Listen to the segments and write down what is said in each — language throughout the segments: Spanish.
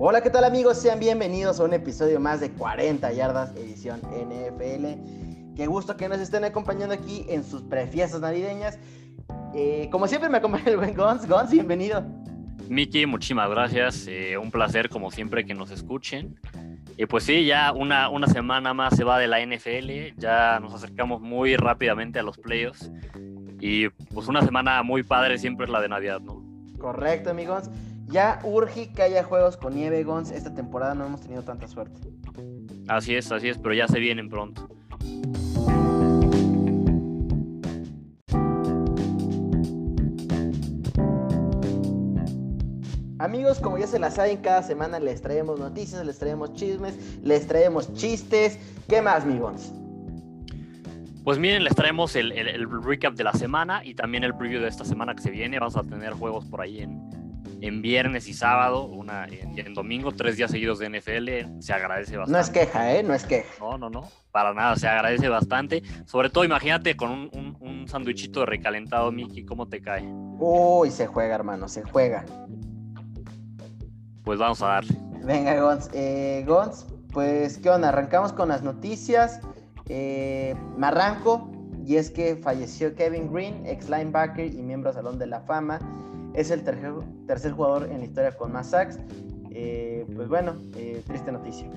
Hola, ¿qué tal amigos? Sean bienvenidos a un episodio más de 40 yardas edición NFL. Qué gusto que nos estén acompañando aquí en sus prefiestas navideñas. Eh, como siempre me acompaña el buen Gons. Gons, bienvenido. Miki, muchísimas gracias. Eh, un placer como siempre que nos escuchen. Y pues sí, ya una, una semana más se va de la NFL, ya nos acercamos muy rápidamente a los playoffs y pues una semana muy padre siempre es la de Navidad, ¿no? Correcto, amigos. Ya urge que haya juegos con nieve, Gons. Esta temporada no hemos tenido tanta suerte. Así es, así es, pero ya se vienen pronto. Amigos, como ya se la saben, cada semana les traemos noticias, les traemos chismes, les traemos chistes. ¿Qué más, mi Gons? Pues miren, les traemos el, recap de la semana y también el preview de esta semana que se viene. Vamos a tener juegos por ahí en, en viernes y sábado, una en, domingo, tres días seguidos de NFL. Se agradece bastante. No es queja, ¿eh? No es queja. No, no, no. Para nada, se agradece bastante. Sobre todo, imagínate con un, un, un sandwichito recalentado, Mickey, ¿cómo te cae? Uy, se juega, hermano, se juega. Pues vamos a darle. Venga, Gons. Eh, Gons, pues, ¿qué onda? Arrancamos con las noticias. Eh, me arranco, y es que falleció Kevin Green, ex linebacker y miembro del Salón de la Fama. Es el tercer, tercer jugador en la historia con más sacks. Eh, pues bueno, eh, triste noticia.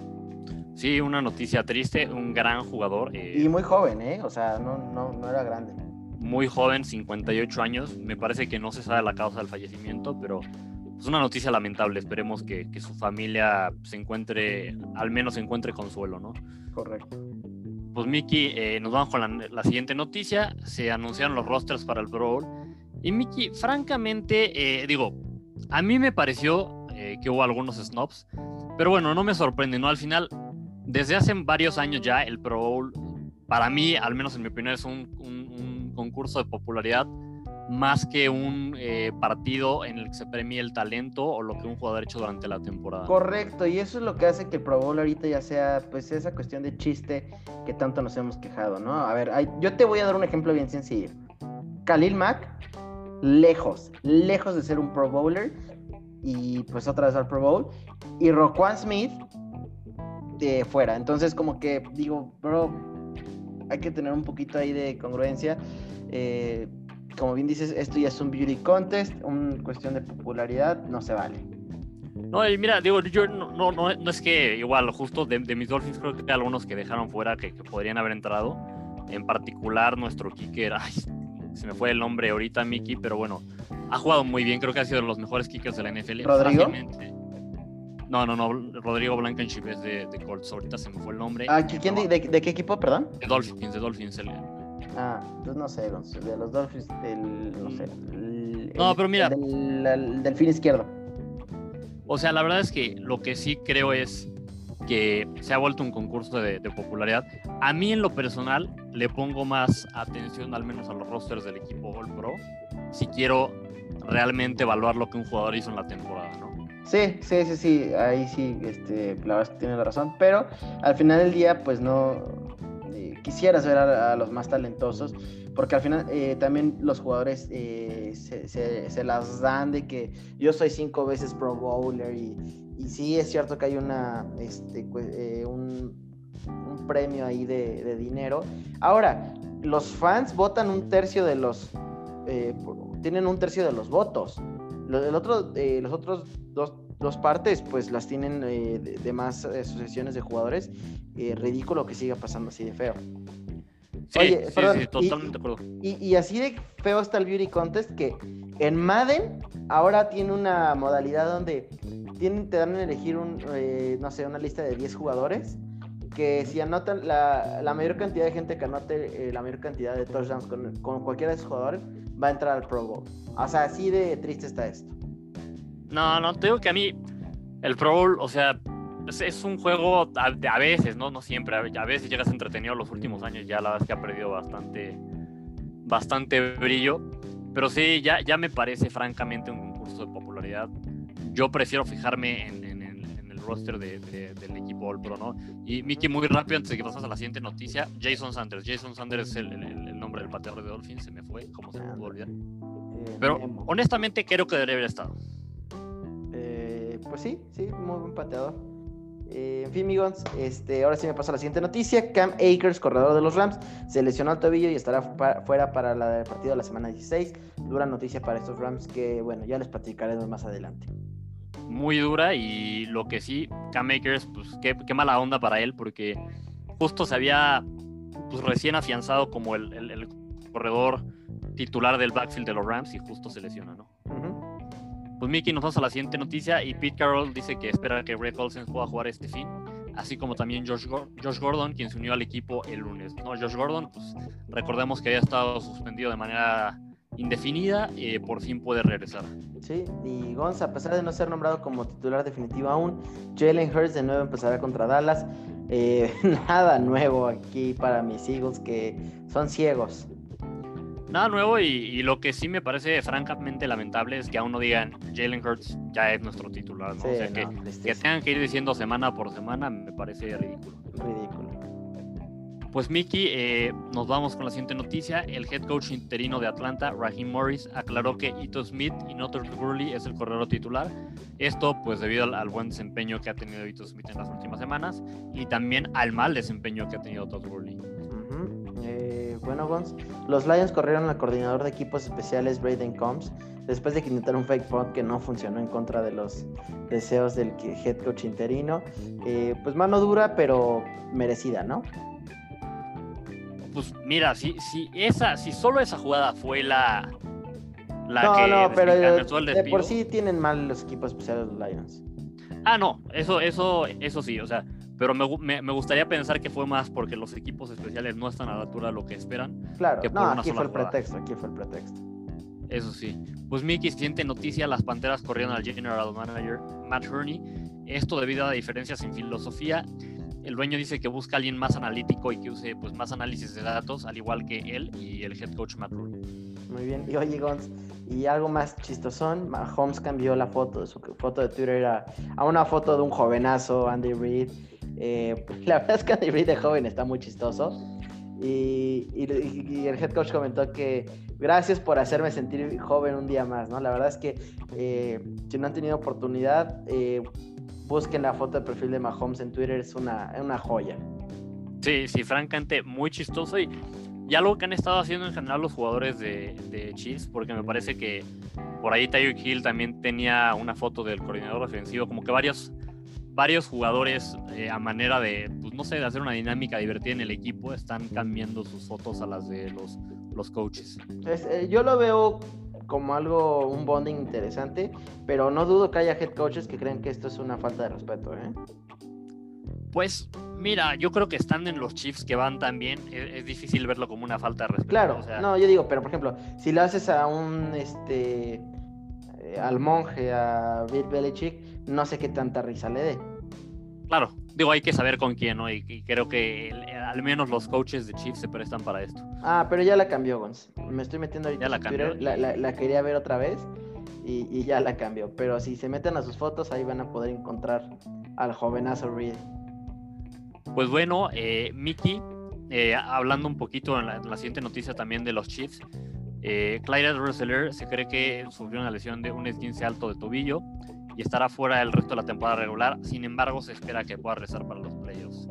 Sí, una noticia triste, un gran jugador. y muy joven, ¿eh? O sea, no, no, no era grande. Muy joven, 58 años. Me parece que no se sabe la causa del fallecimiento, pero es una noticia lamentable. Esperemos que, que, su familia se encuentre, al menos se encuentre consuelo, ¿no? Correcto. Pues Miki, eh, nos vamos con la, la, siguiente noticia. Se anunciaron los rosters para el Pro Bowl. Y Miki, francamente, eh, digo, a mí me pareció eh, que hubo algunos snobs. Pero bueno, no me sorprende, ¿no? Al final, desde hace varios años ya, el Pro Bowl, para mí, al menos en mi opinión, es un, un, un concurso de popularidad más que un eh, partido en el que se premie el talento o lo que un jugador ha hecho durante la temporada. Correcto, y eso es lo que hace que el Pro Bowl ahorita ya sea pues esa cuestión de chiste que tanto nos hemos quejado, ¿no? A ver, hay, yo te voy a dar un ejemplo bien sencillo. Khalil Mack, lejos, lejos de ser un Pro Bowler y pues otra vez al Pro Bowl. Y Roquan Smith, de fuera. Entonces como que digo, bro, hay que tener un poquito ahí de congruencia. Eh, como bien dices, esto ya es un beauty contest, una cuestión de popularidad, no se vale. No, y mira, digo, yo no, no, no, es que igual, justo de, mis Dolphins creo que hay algunos que dejaron fuera que, podrían haber entrado. En particular, nuestro kicker, se me fue el nombre ahorita, Mickey, pero bueno, ha jugado muy bien, creo que ha sido de los mejores kickers de la NFL. ¿Rodrigo? No, no, no, Rodrigo Blankenship es de, de Colts, ahorita se me fue el nombre. Ah, ¿quién, de, de, de, qué equipo, perdón? De Dolphins, de Dolphins, el, Ah, pues no sé, de los Dolphins, del, no sé. El, no, pero mira. Del, el, del fin izquierdo. O sea, la verdad es que lo que sí creo es que se ha vuelto un concurso de, popularidad. A mí en lo personal le pongo más atención al menos a los rosters del equipo All Pro si quiero realmente evaluar lo que un jugador hizo en la temporada, ¿no? Sí, sí, sí, sí, ahí sí, este, la verdad es que tiene la razón, pero al final del día pues no, quisieras ver a, los más talentosos, porque al final eh, también los jugadores eh, se, se, las dan de que yo soy cinco veces Pro Bowler y, y sí es cierto que hay una, este, eh, un, un, premio ahí de, de, dinero. Ahora, los fans votan un tercio de los, eh, tienen un tercio de los votos. El otro, los otros dos dos partes pues las tienen eh, de, asociaciones de jugadores. Eh, ridículo que siga pasando así de feo. Sí, Oye, sí, perdón, sí, totalmente y, de acuerdo. Y, y, así de feo está el Beauty Contest que en Madden ahora tiene una modalidad donde te dan a elegir un, eh, no sé, una lista de 10 jugadores que si anotan la, la, mayor cantidad de gente que anote eh, la mayor cantidad de touchdowns con, con, cualquiera de esos jugadores va a entrar al Pro Bowl. O sea, así de triste está esto. No, no, te digo que a mí el Pro Bowl, o sea, es, es un juego a, a, veces, ¿no? No siempre, a, veces llegas entretenido los últimos años, ya la verdad es que ha perdido bastante, bastante brillo, pero sí, ya, ya me parece francamente un concurso de popularidad. Yo prefiero fijarme en, en, en, en el roster de, de, del equipo All Pro, ¿no? Y Mickey, muy rápido, antes de que pasas a la siguiente noticia, Jason Sanders. Jason Sanders es el, el, el nombre del pateador de Dolphins, se me fue, ¿cómo se me pudo olvidar? Pero honestamente creo que debería haber estado pues sí, sí, muy buen pateador. Eh, en fin, amigos, este, ahora sí me paso a la siguiente noticia. Cam Akers, corredor de los Rams, se lesionó el tobillo y estará fuera para la, el partido de la semana 16. Dura noticia para estos Rams que, bueno, ya les platicaremos más adelante. Muy dura y lo que sí, Cam Akers, pues qué, qué mala onda para él porque justo se había pues, recién afianzado como el, el, corredor titular del backfield de los Rams y justo se lesiona, ¿no? Pues Mickey, nos vamos a la siguiente noticia y Pete Carroll dice que espera que Ray Olsen pueda jugar este fin, así como también Josh, Josh, Gordon, quien se unió al equipo el lunes. ¿no? Josh Gordon, pues recordemos que había estado suspendido de manera indefinida, y por fin puede regresar. Sí, y Gonza, a pesar de no ser nombrado como titular definitivo aún, Jalen Hurts de nuevo empezará contra Dallas. Eh, nada nuevo aquí para mis Eagles que son ciegos. Nada nuevo y, lo que sí me parece francamente lamentable es que aún no digan Jalen Hurts ya es nuestro titular. o sea, que, que, tengan que ir diciendo semana por semana me parece ridículo. Ridículo. Pues Mickey, eh, nos vamos con la siguiente noticia. El head coach interino de Atlanta, Raheem Morris, aclaró que Ito Smith y no Gurley es el corredor titular. Esto pues debido al, buen desempeño que ha tenido Ito Smith en las últimas semanas y también al mal desempeño que ha tenido Todd Gurley. Eh, bueno, Gons, los Lions corrieron al coordinador de equipos especiales Braden Combs después de que intentaron un fake punt que no funcionó en contra de los deseos del head coach interino. Eh, pues mano dura, pero merecida, ¿no? Pues mira, si, si esa, si solo esa jugada fue la, la no, que no, pero de por sí tienen mal los equipos especiales de los Lions. Ah, no, eso, eso, eso sí, o sea, pero me, me, gustaría pensar que fue más porque los equipos especiales no están a la altura de lo que esperan. Claro, no, aquí fue el pretexto, aquí fue el pretexto. Eso sí. Pues Mickey, siguiente noticia, las Panteras corrieron al General Manager Matt Hurney. Esto debido a diferencias en filosofía el dueño dice que busca a alguien más analítico y que use pues, más análisis de datos, al igual que él y el head coach Matt Rule. Muy bien. Y oye, Gons, y algo más chistosón, Holmes cambió la foto, su foto de Twitter a, una foto de un jovenazo, Andy Reid. Eh, la verdad es que Andy Reid de joven está muy chistoso. Y, el head coach comentó que gracias por hacerme sentir joven un día más, ¿no? La verdad es que eh, si no han tenido oportunidad, eh, busquen la foto de perfil de Mahomes en Twitter, es una, una joya. Sí, sí, francamente, muy chistoso y, ya algo que han estado haciendo en general los jugadores de, de Chiefs, porque me parece que por ahí Tyreek Hill también tenía una foto del coordinador ofensivo, como que varios, varios jugadores eh, a manera de, pues no sé, de hacer una dinámica divertida en el equipo, están cambiando sus fotos a las de los, los coaches. Eh, yo lo veo como algo, un bonding interesante, pero no dudo que haya head coaches que creen que esto es una falta de respeto, ¿eh? Pues mira, yo creo que estando en los Chiefs que van tan bien, es, difícil verlo como una falta de respeto. Claro, no, yo digo, pero por ejemplo, si lo haces a un, este, eh, al monje, a Bill Belichick, no sé qué tanta risa le dé. Claro, digo, hay que saber con quién, ¿no? Y, creo que al menos los coaches de Chiefs se prestan para esto. Ah, pero ya la cambió, Gonz. Me estoy metiendo ahorita. Ya la cambió. La, quería ver otra vez y, ya la cambió. Pero si se meten a sus fotos, ahí van a poder encontrar al jovenazo Reed. Pues bueno, eh, Mickey, eh, hablando un poquito en la, siguiente noticia también de los Chiefs. Eh, Clyde Russeller se cree que sufrió una lesión de un esguince alto de tobillo y estará fuera el resto de la temporada regular. Sin embargo, se espera que pueda rezar para los playoffs.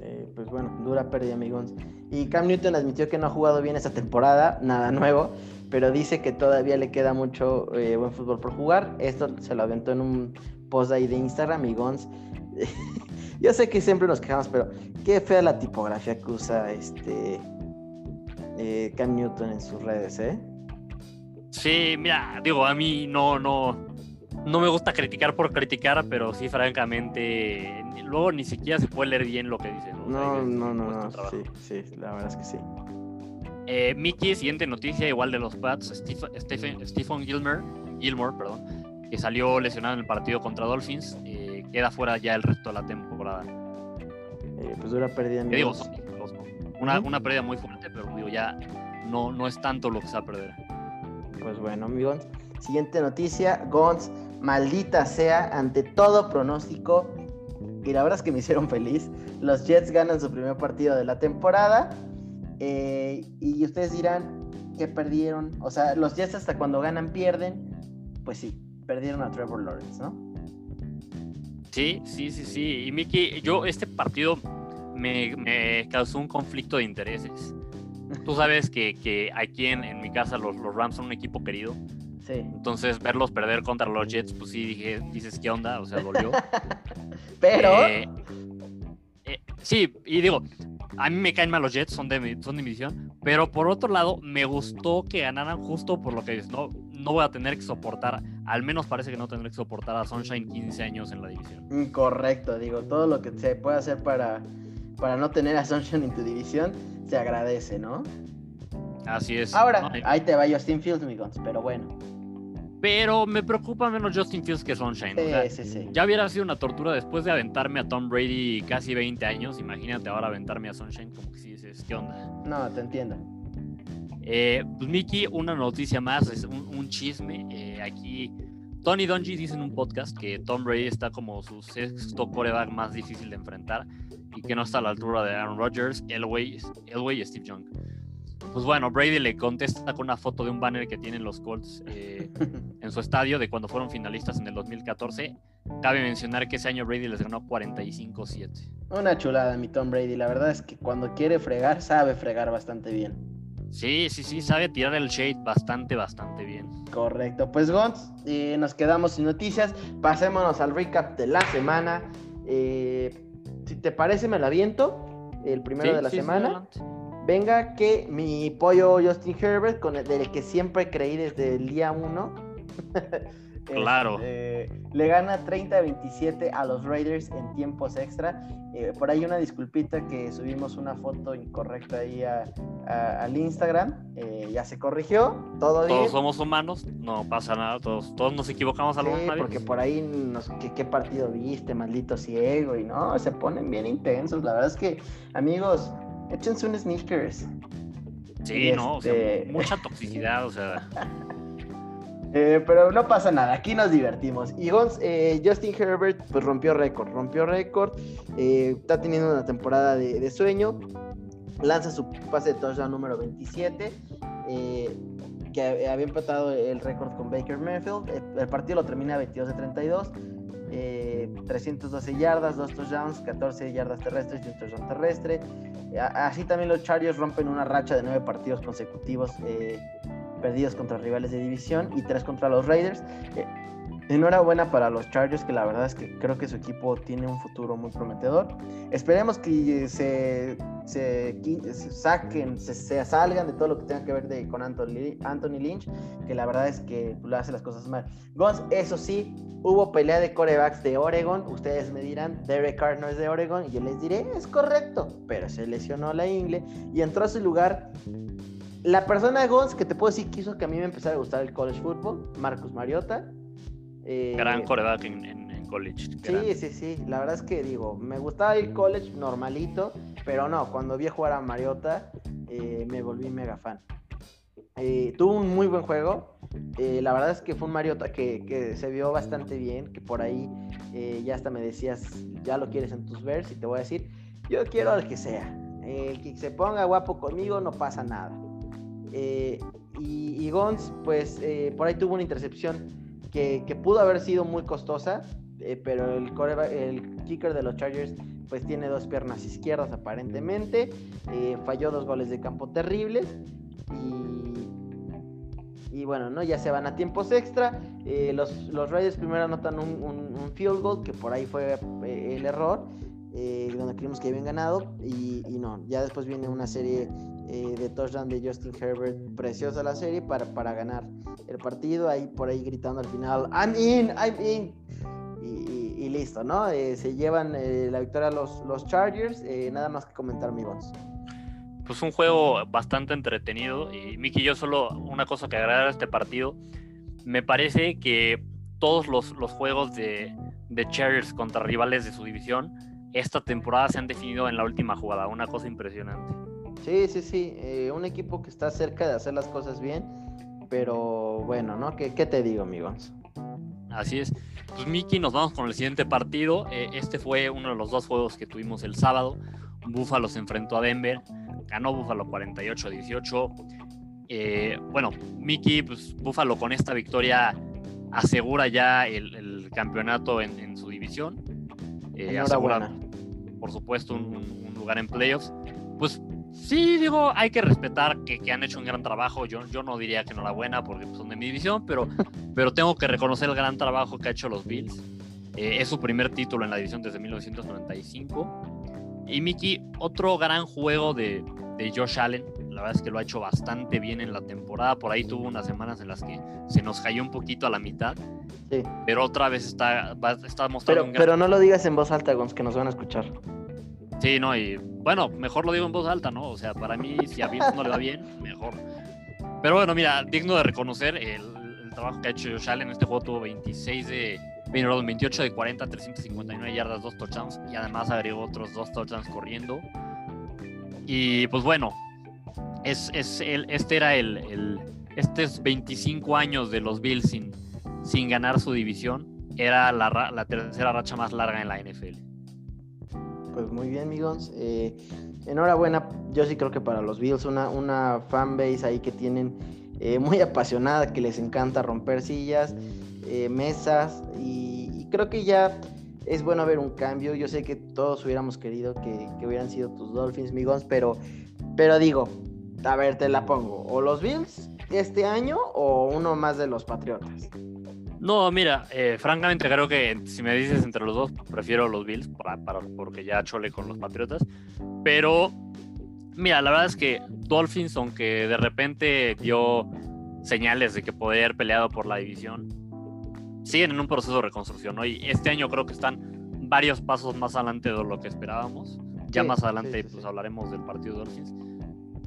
Eh, pues bueno, dura pérdida, amigos. Y Cam Newton admitió que no ha jugado bien esta temporada, nada nuevo, pero dice que todavía le queda mucho eh, buen fútbol por jugar. Esto se lo aventó en un post ahí de Instagram, amigos. Yo sé que siempre nos quejamos, pero qué fea la tipografía que usa este eh, Cam Newton en sus redes, ¿eh? Sí, mira, digo, a mí no, no, no me gusta criticar por criticar, pero sí, francamente, luego ni siquiera se puede leer bien lo que dice. No, no, no, no, sí, sí, la verdad es que sí. Eh, Mickey, siguiente noticia, igual de los Pats, Stephen, Stephen Gilmer, Gilmore, perdón, que salió lesionado en el partido contra Dolphins, eh, queda fuera ya el resto de la temporada. Eh, pues dura pérdida. Digo, una, una pérdida muy fuerte, pero digo, ya no, no es tanto lo que se va a perder. Pues bueno, amigos. Siguiente noticia, Gons maldita sea, ante todo pronóstico, y la verdad es que me hicieron feliz, los Jets ganan su primer partido de la temporada, eh, y ustedes dirán que perdieron, o sea, los Jets hasta cuando ganan pierden, pues sí, perdieron a Trevor Lawrence, ¿no? Sí, sí, sí, sí. Y Miki, yo este partido me, causó un conflicto de intereses. Tú sabes que, que aquí en, mi casa los Rams son un equipo querido. Sí. Entonces verlos perder contra los Jets, pues sí, dije, dices, ¿qué onda? O sea, dolió. Pero... Eh, eh, sí, y digo, a mí me caen mal los Jets, son de, mi, son de mi división, pero por otro lado, me gustó que ganaran justo por lo que dices, no, no voy a tener que soportar, al menos parece que no tendré que soportar a Sunshine 15 años en la división. Correcto, digo, todo lo que se puede hacer para, para no tener a Sunshine en tu división, se agradece, ¿no? Así es. Ahora, ¿no? ahí te va Justin Fields, amigos, pero bueno. Pero me preocupa menos Justin Fields que Sunshine. Sí, o sea, sí, sí. ya hubiera sido una tortura después de aventarme a Tom Brady casi 20 años. Imagínate ahora aventarme a Sunshine, como que sí dices, ¿qué onda? No, te entiendo. Eh, pues Mickey, una noticia más, es un, un chisme. Eh, aquí Tony Dungy dice en un podcast que Tom Brady está como su sexto coreback más difícil de enfrentar y que no está a la altura de Aaron Rodgers, Elway, Elway y Steve Young. Pues bueno, Brady le contesta con una foto de un banner que tienen los Colts eh, en su estadio de cuando fueron finalistas en el 2014. Cabe mencionar que ese año Brady les ganó 45-7. Una chulada, mi Tom Brady. La verdad es que cuando quiere fregar, sabe fregar bastante bien. Sí, sí, sí, sabe tirar el shade bastante, bastante bien. Correcto. Pues Gons, eh, nos quedamos sin noticias. Pasémonos al recap de la semana. Eh, si te parece, me lo aviento. El primero Sí, de la sí, sí, semana. adelante. Venga, que mi pollo Justin Herbert, con el, del que siempre creí desde el día 1. Claro. le gana 30-27 a los Raiders en tiempos extra. Eh, por ahí una disculpita que subimos una foto incorrecta ahí a- a- al Instagram. Eh, ya se corrigió, todo bien. Todos somos humanos, no pasa nada, todos, todos nos equivocamos Sí, alguna vez. porque por ahí nos, ¿qué, qué partido viste, maldito ciego, y no, se ponen bien intensos. La verdad es que, amigos, échense un sneakers. Sí, no, o sea, Este- mucha toxicidad, o sea, Eh, pero no pasa nada, aquí nos divertimos. Y Gons, eh, Justin Herbert pues rompió récord, rompió récord, eh, está teniendo una temporada de, de sueño, lanza su pase de touchdown número 27, eh, que había empatado el récord con Baker Mayfield, el, el partido lo termina 22 de 32, eh, 312 yardas, 2 touchdowns, 14 yardas terrestres y un touchdown terrestre. A- Así también los Chargers rompen una racha de 9 partidos consecutivos eh, perdidos contra rivales de división y 3 contra los Raiders. Eh, enhorabuena para los Chargers, que la verdad es que creo que su equipo tiene un futuro muy prometedor. Esperemos que se, se, qui- se saquen, se, se salgan de todo lo que tenga que ver de, con Anthony, Lynch, que la verdad es que le hace las cosas mal. Gons, eso sí, hubo pelea de corebacks de Oregon. Ustedes me dirán, Derek Carr no es de Oregon. Y yo les diré, es correcto. Pero se lesionó la ingle y entró a su lugar la persona Gons que te puedo decir que hizo que a mí me empezara a gustar el college football, Marcus Mariota. Eh, gran coreback en, en- en college. gran. Sí, sí, sí. La verdad es que digo, me gustaba el college normalito, pero no, cuando vi a jugar a Mariota, eh, me volví mega fan. Eh, tuvo un muy buen juego. eh, la verdad es que fue un Mariota que, que se vio bastante bien, que por ahí ya hasta me decías, ya lo quieres en tus vers, y te voy a decir, yo quiero al que sea. El que se ponga guapo conmigo no pasa nada. Y, y Gons, pues por ahí tuvo una intercepción que, pudo haber sido muy costosa, eh, pero el, kicker de los Chargers pues tiene dos piernas izquierdas aparentemente, eh, falló dos goles de campo terribles y, y bueno, ¿no? ya se van a tiempos extra, eh, los, los Raiders primero anotan un, field goal que por ahí fue el error, eh, donde creímos que habían ganado y, no, ya después viene una serie eh, de touchdown de Justin Herbert, preciosa la serie para, para ganar el partido, ahí por ahí gritando al final, I'm in, I'm in. Y, listo, ¿no? Eh, se llevan la victoria los, los Chargers, nada más que comentar mi voz. Pues un juego bastante entretenido. Y Miki, yo solo una cosa que agregar a este partido. Me parece que todos los, los juegos de Chargers contra rivales de su división esta temporada se han definido en la última jugada. Una cosa impresionante. Sí, sí, sí, eh, un equipo que está cerca de hacer las cosas bien, pero bueno, ¿no? ¿Qué, qué te digo, amigos? Así es. Pues Miki, nos vamos con el siguiente partido. Eh, este fue uno de los dos juegos que tuvimos el sábado. Buffalo se enfrentó a Denver. Ganó Buffalo 48-18. Eh, bueno, Miki, pues Buffalo con esta victoria asegura ya el, el campeonato en, en su división. Eh, asegurar, por supuesto, un, lugar en playoffs. Pues sí, digo, hay que respetar que, que, han hecho un gran trabajo. Yo, yo no diría que enhorabuena porque son de mi división, pero, pero tengo que reconocer el gran trabajo que ha hecho los Bills. Eh, es su primer título en la división desde 1995. Y Mickey, otro gran juego de, de Josh Allen. La verdad es que lo ha hecho bastante bien en la temporada. Por ahí tuvo unas semanas en las que se nos cayó un poquito a la mitad. Sí. Pero otra vez está, está mostrando pero, un Pero no lo digas en voz alta, Gons, que nos van a escuchar. Sí, no, y bueno, mejor lo digo en voz alta, ¿no? O sea, para mí, si a Bills no le va bien, mejor. Pero bueno, mira, digno de reconocer el, el trabajo que ha hecho Josh Allen. Este juego tuvo 26 de, 28 de 40, 359 yardas, dos touchdowns y además agregó otros dos touchdowns corriendo. Y pues bueno, es, es este era el, el, estos 25 años de los Bills sin, sin ganar su división. Era la, la tercera racha más larga en la NFL. Pues muy bien, amigos. Eh, enhorabuena, yo sí creo que para los Bills, una, una fanbase ahí que tienen eh, muy apasionada, que les encanta romper sillas, eh, mesas, y, creo que ya es bueno ver un cambio. Yo sé que todos hubiéramos querido que, hubieran sido tus Dolphins, Migons, pero, pero digo, a ver, te la pongo. O los Bills este año o uno más de los Patriotas. No, mira, eh, francamente creo que si me dices entre los dos, prefiero los Bills para, porque ya chole con los Patriotas. Pero, mira, la verdad es que Dolphins, aunque de repente dio señales de que podía haber peleado por la división, siguen en un proceso de reconstrucción, ¿no? Y este año creo que están varios pasos más adelante de lo que esperábamos. Ya más adelante pues hablaremos del partido de Dolphins.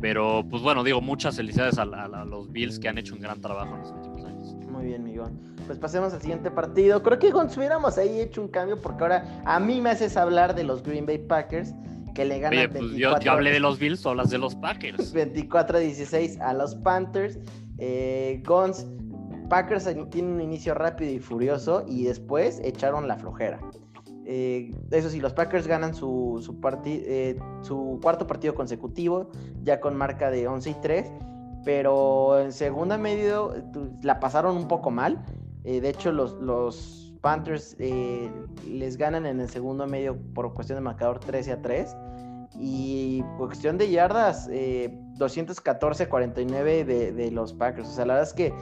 Pero pues bueno, digo, muchas felicidades a, los Bills que han hecho un gran trabajo en los últimos años. Muy bien, Miguel. Pues pasemos al siguiente partido. Creo que si hubiéramos ahí hecho un cambio, porque ahora a mí me haces hablar de los Green Bay Packers, que le ganan Oye, pues yo, hablé de los Bills, o las de los Packers. 24 a 16 a los Panthers. Eh, Gons, Packers tienen un inicio rápido y furioso y después echaron la flojera. Eh, eso sí, los Packers ganan eh, su, cuarto partido consecutivo, ya con marca de 11 y 3, pero en segunda medio la pasaron un poco mal. Eh, de hecho, los, Panthers les ganan en el segundo medio por cuestión de marcador 13 a 3. Y cuestión de yardas, 214-49 de, de los Packers. O sea, la verdad es que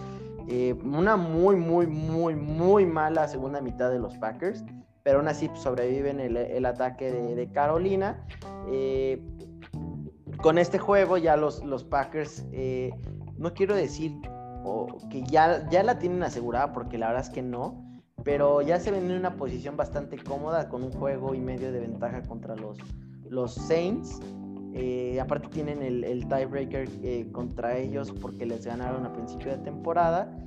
una muy, muy, muy, muy mala segunda mitad de los Packers, pero aún así sobreviven el, ataque de, Carolina. Eh, con este juego ya los, los Packers, eh, no quiero decir que ya, ya la tienen asegurada, porque la verdad es que no, pero ya se ven en una posición bastante cómoda con un juego y medio de ventaja contra los, los Saints. Eh, aparte tienen el, tiebreaker eh, contra ellos porque les ganaron a principio de temporada.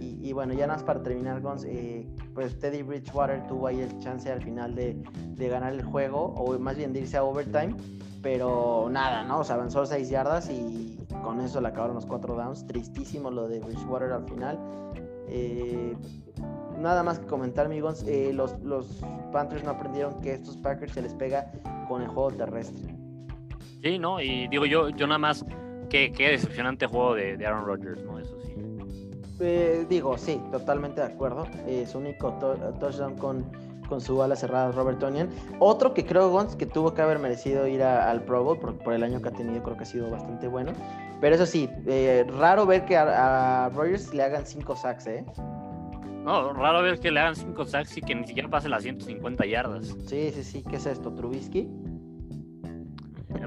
Y, bueno, ya nada más para terminar, Gons, eh, pues Teddy Bridgewater tuvo ahí el chance al final de, ganar el juego, o más bien de irse a overtime, pero nada, ¿no? O sea, avanzó 6 yardas y con eso le acabaron los 4 downs. Tristísimo lo de Bridgewater al final. nada más que comentar, amigos, los, los Panthers no aprendieron que estos Packers se les pega con el juego terrestre. Sí, ¿no? Y digo yo, yo nada más, qué, qué decepcionante juego de, Aaron Rodgers, ¿no? Eso sí. Eh, digo, sí, totalmente de acuerdo. Es su único touchdown con, con su ala cerrada, Robert Tonian. Otro que creo, Gons, que tuvo que haber merecido ir al Pro Bowl por, por, el año que ha tenido, creo que ha sido bastante bueno. Pero eso sí, eh, raro ver que a, a Rodgers le hagan 5 sacks, ¿eh? No, raro ver que le hagan 5 sacks y que ni siquiera pase las 150 yardas. Sí, sí, sí. ¿Qué es esto? ¿Trubisky?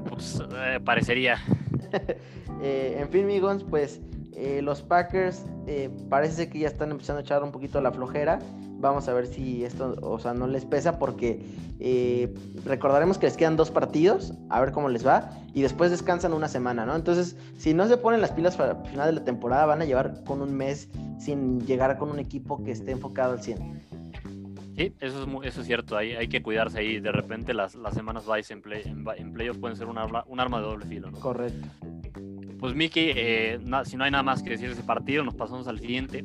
Pues eh, parecería. Eh, en fin, amigos, pues eh, los Packers parece que ya están empezando a echar un poquito la flojera. Vamos a ver si esto, o sea, no les pesa porque recordaremos que les quedan dos partidos, a ver cómo les va, y después descansan una semana, ¿no? Entonces, si no se ponen las pilas para el final de la temporada, van a llevar con un mes sin llegar con un equipo que esté enfocado al 100. Sí, eso es, eso es cierto, hay, hay que cuidarse ahí. De repente las, las semanas vice en, play, en, playoff pueden ser un arma, un arma de doble filo. ¿no? Correcto. Pues Miki, eh, si no hay nada más que decir de ese partido, nos pasamos al siguiente.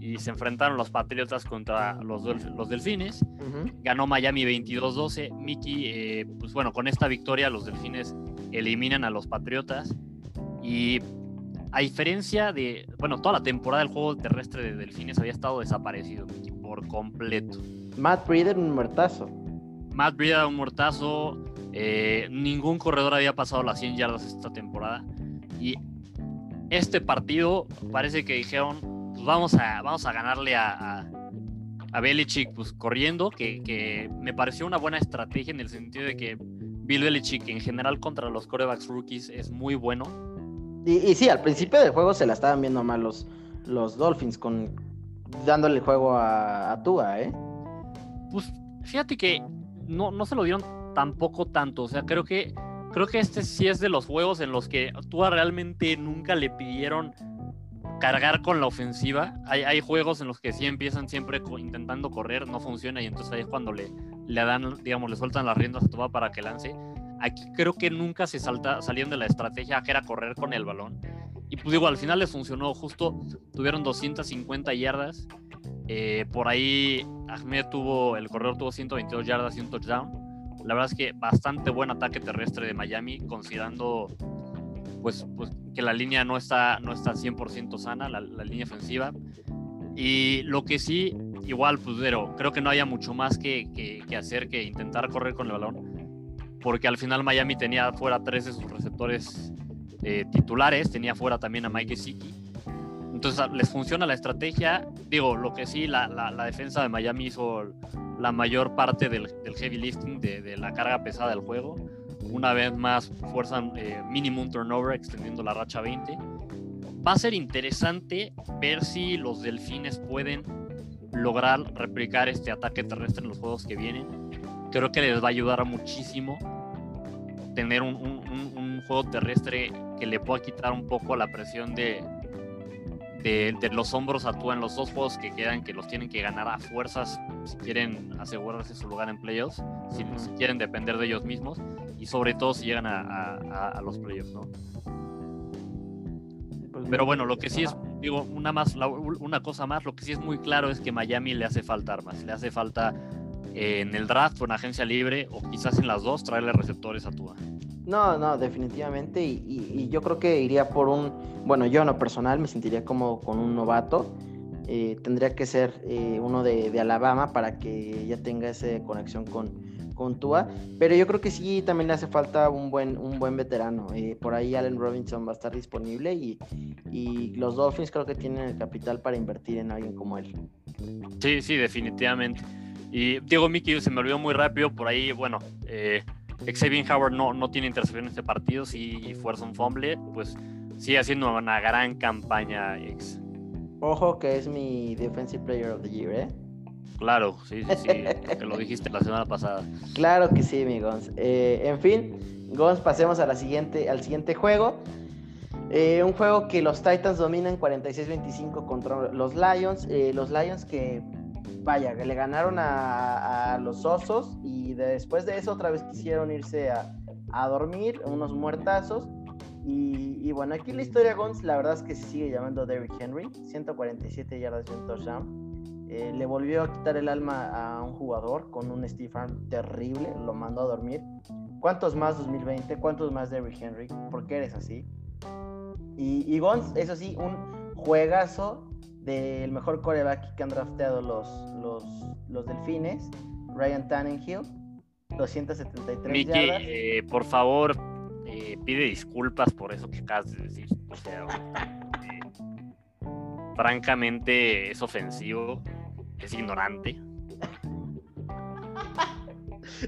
Y se enfrentaron los Patriotas contra los, los Delfines. Ganó Miami 22-12. Miki, eh, pues bueno, con esta victoria los Delfines eliminan a los Patriotas. Y a diferencia de, bueno, toda la temporada del juego terrestre de Delfines había estado desaparecido, Miki por completo. Matt Breeder, un muertazo. Matt Breida un mortazo. Eh, ningún corredor había pasado las 100 yardas esta temporada. Y este partido parece que dijeron, pues vamos a, vamos a ganarle a, a, a Belichick pues, corriendo, que, que, me pareció una buena estrategia en el sentido de que Bill Belichick en general contra los corebacks rookies es muy bueno. Y, y sí, al principio del juego se la estaban viendo mal los, los Dolphins con dándole el juego a, a Tua, ¿eh? Pues fíjate que no, no se lo dieron tampoco tanto. O sea, creo que, creo que este sí es de los juegos en los que Tua realmente nunca le pidieron cargar con la ofensiva. Hay, hay juegos en los que sí empiezan siempre intentando correr, no funciona y entonces ahí es cuando le, le dan, digamos, le sueltan las riendas a Tua para que lance. Aquí creo que nunca se salta, salieron de la estrategia que era correr con el balón. Y pues digo, al final les funcionó, justo tuvieron 250 yardas. Eh, por ahí Ahmed tuvo, el corredor tuvo 122 yardas y un touchdown. La verdad es que bastante buen ataque terrestre de Miami, considerando pues, pues que la línea no está, no está 100% sana, la, línea ofensiva. Y lo que sí, igual, pues creo que no haya mucho más que, que, hacer que intentar correr con el balón porque al final Miami tenía fuera tres de sus receptores eh, titulares, tenía fuera también a Mike Gesicki. Entonces les funciona la estrategia. Digo, lo que sí, la, la, la defensa de Miami hizo la mayor parte del, del heavy lifting, de, de, la carga pesada del juego. Una vez más, fuerzan eh, minimum turnover, extendiendo la racha 20. Va a ser interesante ver si los delfines pueden lograr replicar este ataque terrestre en los juegos que vienen. Creo que les va a ayudar muchísimo tener un, un, un, juego terrestre que le pueda quitar un poco la presión de, de, de, los hombros a Tua en los dos juegos que quedan, que los tienen que ganar a fuerzas si quieren asegurarse su lugar en playoffs, si, si quieren depender de ellos mismos y sobre todo si llegan a, a, a los playoffs, ¿no? Pero bueno, lo que sí es, digo, una, más, una cosa más, lo que sí es muy claro es que Miami le hace falta armas, le hace falta en el draft o en agencia libre o quizás en las dos traerle receptores a Tua. No, no, definitivamente y, y, y, yo creo que iría por un, bueno, yo en lo personal me sentiría como con un novato, eh, tendría que ser eh, uno de, Alabama para que ya tenga esa conexión con, con Tua, pero yo creo que sí también le hace falta un buen, un buen veterano, eh, por ahí Allen Robinson va a estar disponible y, y los Dolphins creo que tienen el capital para invertir en alguien como él. Sí, sí, definitivamente. Y Diego Mickey se me olvidó muy rápido, por ahí, bueno, eh, Xavier Howard no, no tiene intercepción en este partido, sí fuerza un fumble, pues sigue haciendo una gran campaña X. Ojo que es mi Defensive Player of the Year, ¿eh? Claro, sí, sí, sí, que lo dijiste la semana pasada. Claro que sí, mi Gons. Eh, en fin, Gons, pasemos a la siguiente, al siguiente juego. Eh, un juego que los Titans dominan 46-25 contra los Lions. Eh, los Lions que vaya, que le ganaron a, a, los osos y después de eso otra vez quisieron irse a, a dormir, unos muertazos. Y, y, bueno, aquí la historia Gons, la verdad es que se sigue llamando Derrick Henry, 147 yardas y un touchdown. Eh, le volvió a quitar el alma a un jugador con un Steve Arm terrible, lo mandó a dormir. ¿Cuántos más 2020? ¿Cuántos más Derrick Henry? ¿Por qué eres así? Y, y Gons, eso sí, un juegazo del mejor coreback que han drafteado los, los, los Delfines, Ryan Tannenhill, 273 Mickey, yardas. Eh, por favor, eh, pide disculpas por eso que acabas de decir. O sea, eh, francamente es ofensivo, es ignorante.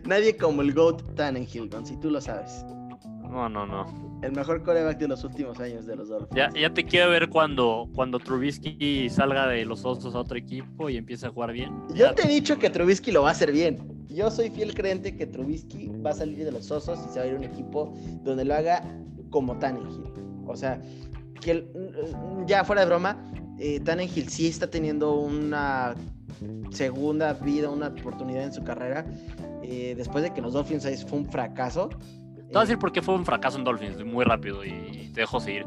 Nadie como el GOAT Tannenhill, si tú lo sabes. No, no, no. El mejor coreback de los últimos años de los Dolphins. Ya, ya te quiero ver cuando, cuando Trubisky salga de los Osos a otro equipo y empiece a jugar bien. Yo ya te he dicho que Trubisky lo va a hacer bien. Yo soy fiel creyente que Trubisky va a salir de los Osos y se va a ir a un equipo donde lo haga como Tannehill. O sea, que el, ya fuera de broma, eh, Tannehill sí está teniendo una segunda vida, una oportunidad en su carrera. Eh, después de que los Dolphins fue un fracaso, te voy a decir por qué fue un fracaso en Dolphins, muy rápido, y te dejo seguir.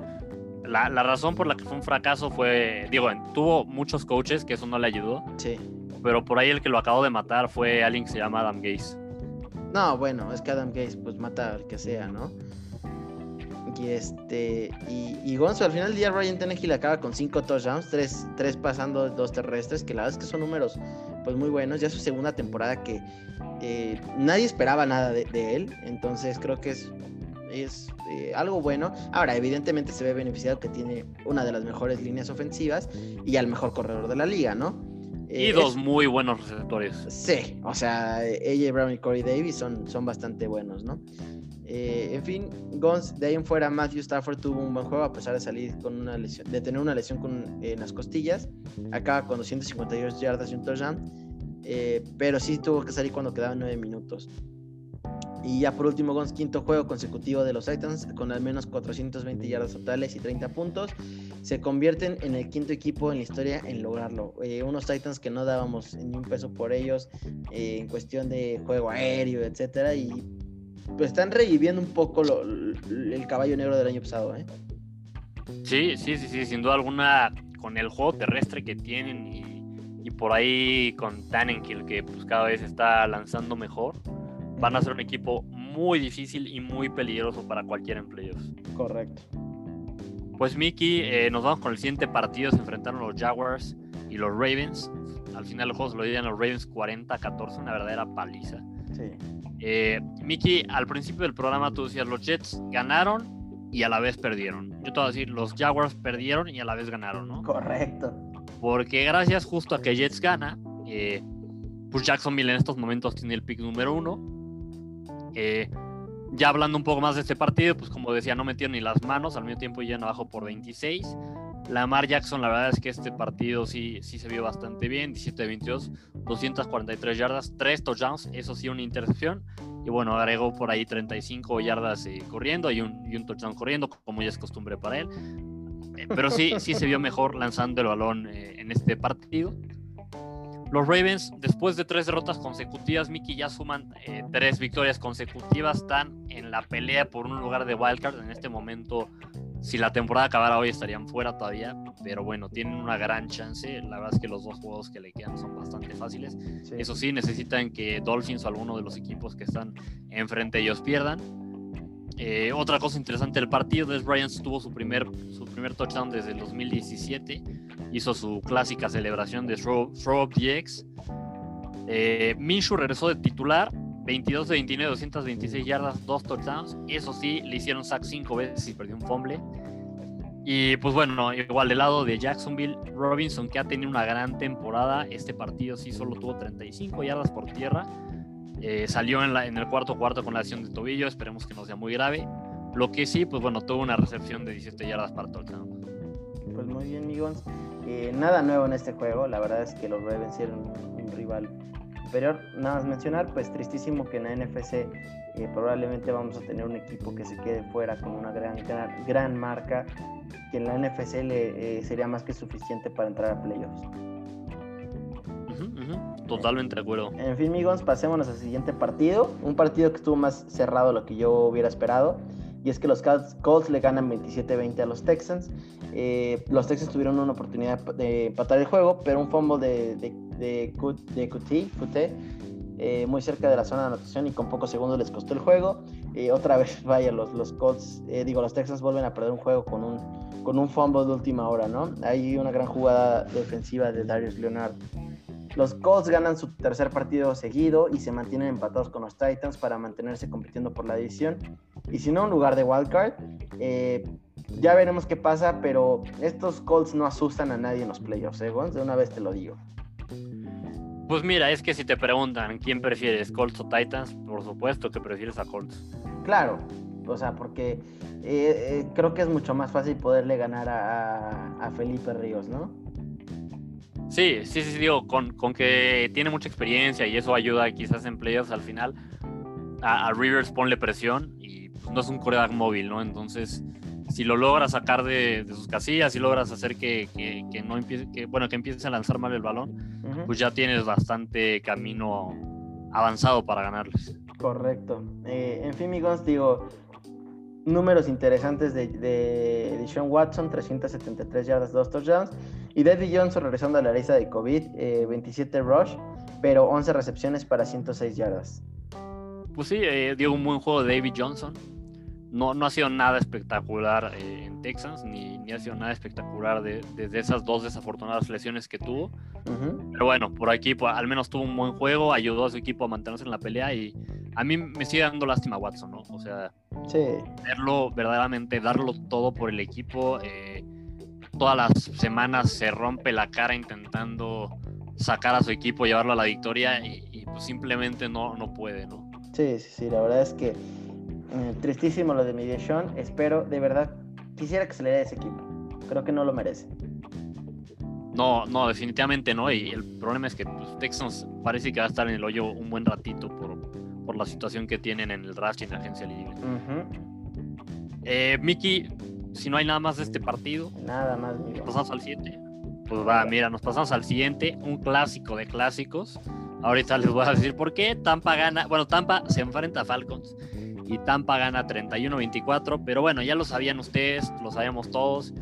La, la, razón por la que fue un fracaso fue, digo, tuvo muchos coaches, que eso no le ayudó. Sí. Pero por ahí el que lo acabó de matar fue alguien que se llama Adam Gaze. No, bueno, es que Adam Gaze pues mata al que sea, ¿no? Y este, y, y Gonzo, al final del día Ryan Tannehill acaba con 5 touchdowns, 3, tres pasando, dos terrestres, que la verdad es que son números pues muy buenos. Ya su segunda temporada que eh, nadie esperaba nada de, él, entonces creo que es, es eh, algo bueno. Ahora, evidentemente se ve beneficiado que tiene una de las mejores líneas ofensivas y al mejor corredor de la liga, ¿no? y eh, dos muy buenos receptores. Sí, o sea, AJ Brown y Corey Davis son, son bastante buenos, ¿no? Eh, en fin, Gons, de ahí en fuera, Matthew Stafford tuvo un buen juego a pesar de salir con una tener una lesión con, en las costillas. Acaba con 252 yardas y un touchdown. Eh, pero sí tuvo que salir cuando quedaban 9 minutos. Y ya por último, Gons, quinto juego consecutivo de los Titans con al menos 420 yardas totales y 30 puntos. Se convierten en el quinto equipo en la historia en lograrlo. Eh, unos Titans que no dábamos ni un peso por ellos en cuestión de juego aéreo, etcétera. Y pues están reviviendo un poco el caballo negro del año pasado, ¿eh? Sí, sí, sí, sí, sin duda alguna, con el juego terrestre que tienen y, por ahí con Tannenkill, que pues cada vez está lanzando mejor, van a ser un equipo muy difícil y muy peligroso para cualquier empleo. Correcto. Pues Mickey, eh, nos vamos con el siguiente partido, se enfrentaron los Jaguars y los Ravens. Al final los juegos lo dieron los Ravens 40-14, una verdadera paliza. Sí. Eh, Miki, al principio del programa tú decías, los Jets ganaron y a la vez perdieron. Yo te voy a decir, los Jaguars perdieron y a la vez ganaron, ¿no? Correcto. Porque gracias justo a que Jets gana, eh, pues Jacksonville en estos momentos tiene el pick número uno. Eh, ya hablando un poco más de este partido, pues como decía, no metieron ni las manos, al mismo tiempo ya abajo por 26. Lamar Jackson, la verdad es que este partido sí, sí se vio bastante bien, 17 de 22, 243 yardas, 3 touchdowns, eso sí, una intercepción. Y bueno, agregó por ahí 35 yardas eh, corriendo y un, y un, touchdown corriendo, como ya es costumbre para él. Eh, pero sí, sí se vio mejor lanzando el balón eh, en este partido. Los Ravens, después de tres derrotas consecutivas, Mickey ya suman tres victorias consecutivas, están en la pelea por un lugar de wildcard. En este momento si la temporada acabara hoy estarían fuera todavía, pero bueno, tienen una gran chance. La verdad es que los dos juegos que le quedan son bastante fáciles. Eso sí, necesitan que Dolphins o alguno de los equipos que están enfrente de ellos pierdan. Eh, otra cosa interesante del partido es Bryant tuvo su primer, su primer touchdown desde el 2017. Hizo su clásica celebración de Throw, Up DX. Eh, Minshew regresó de titular 22 de 29, 226 yardas, dos touchdowns. Eso sí, le hicieron sack cinco veces y perdió un fumble. Y pues bueno, igual del lado de Jacksonville, Robinson, que ha tenido una gran temporada, este partido sí solo tuvo 35 yardas por tierra. Eh, salió en, el cuarto cuarto con la lesión de tobillo, esperemos que no sea muy grave. Lo que sí, pues bueno, tuvo una recepción de 17 yardas para touchdown. Pues muy bien, amigos. Eh, nada nuevo en este juego, la verdad es que los Ravens eran un rival superior. Nada más mencionar, pues tristísimo que en la NFC eh, probablemente vamos a tener un equipo que se quede fuera con una gran, gran, marca, que en la NFC le, eh, sería más que suficiente para entrar a playoffs. Totalmente de acuerdo. En fin, amigos, pasémonos al siguiente partido. Un partido que estuvo más cerrado de lo que yo hubiera esperado. Y es que los Colts le ganan 27-20 a los Texans. Eh, los Texans tuvieron una oportunidad de empatar el juego, pero un fumble de, de de eh, muy cerca de la zona de anotación y con pocos segundos les costó el juego. Eh, otra vez, vaya, los, Colts, eh, digo, los Texans vuelven a perder un juego con un, con un fumble de última hora, ¿no? Hay una gran jugada defensiva de Darius Leonard. Los Colts ganan su tercer partido seguido y se mantienen empatados con los Titans para mantenerse compitiendo por la división. Y si no, un lugar de wildcard. Ya veremos qué pasa, pero estos Colts no asustan a nadie en los playoffs, ¿eh? De una vez te lo digo. Pues mira, es que si te preguntan quién prefieres, Colts o Titans, por supuesto que prefieres a Colts. Claro, o sea, porque eh, eh, creo que es mucho más fácil poderle ganar a, Felipe Ríos, ¿no? Sí, sí, sí, digo, con, que tiene mucha experiencia y eso ayuda quizás en playoffs al final. A, Rivers ponle presión y pues, no es un coreback móvil, ¿no? Entonces, si lo logras sacar de, sus casillas, si logras hacer que, no empiece, que, bueno, que empiece a lanzar mal el balón, pues ya tienes bastante camino avanzado para ganarles. Correcto. Eh, en fin, amigos, digo, números interesantes de, de, Sean Watson, 373 yardas, 2 touchdowns. Y David Johnson regresando a la lista de COVID, 27 eh, rush, pero 11 recepciones para 106 yardas. Pues sí, eh, dio un buen juego de David Johnson no, no ha sido nada espectacular eh, en Texans, ni, ni, ha sido nada espectacular desde esas dos desafortunadas lesiones que tuvo. Pero bueno, por aquí pues, al menos tuvo un buen juego, ayudó a su equipo a mantenerse en la pelea y a mí me sigue dando lástima Watson, ¿no? O sea, verlo verdaderamente, darlo todo por el equipo. Eh, todas las semanas se rompe la cara intentando sacar a su equipo, llevarlo a la victoria y, pues simplemente no, no puede, ¿no? Sí, sí, sí, la verdad es que eh, tristísimo lo de Miguel Espero, de verdad, quisiera que se le dé ese equipo. Creo que no lo merece. No, no, definitivamente no. Y el problema es que pues, Texans parece que va a estar en el hoyo un buen ratito por, por la situación que tienen en el draft y en la agencia libre. eh, Mickey, si no hay nada más de este partido, nada más. Pasamos al siguiente. Pues va, mira, nos pasamos al siguiente, un clásico de clásicos. Ahorita les voy a decir por qué. Tampa gana, bueno, Tampa se enfrenta a Falcons y Tampa gana 31-24, pero bueno, ya lo sabían ustedes, lo sabíamos todos.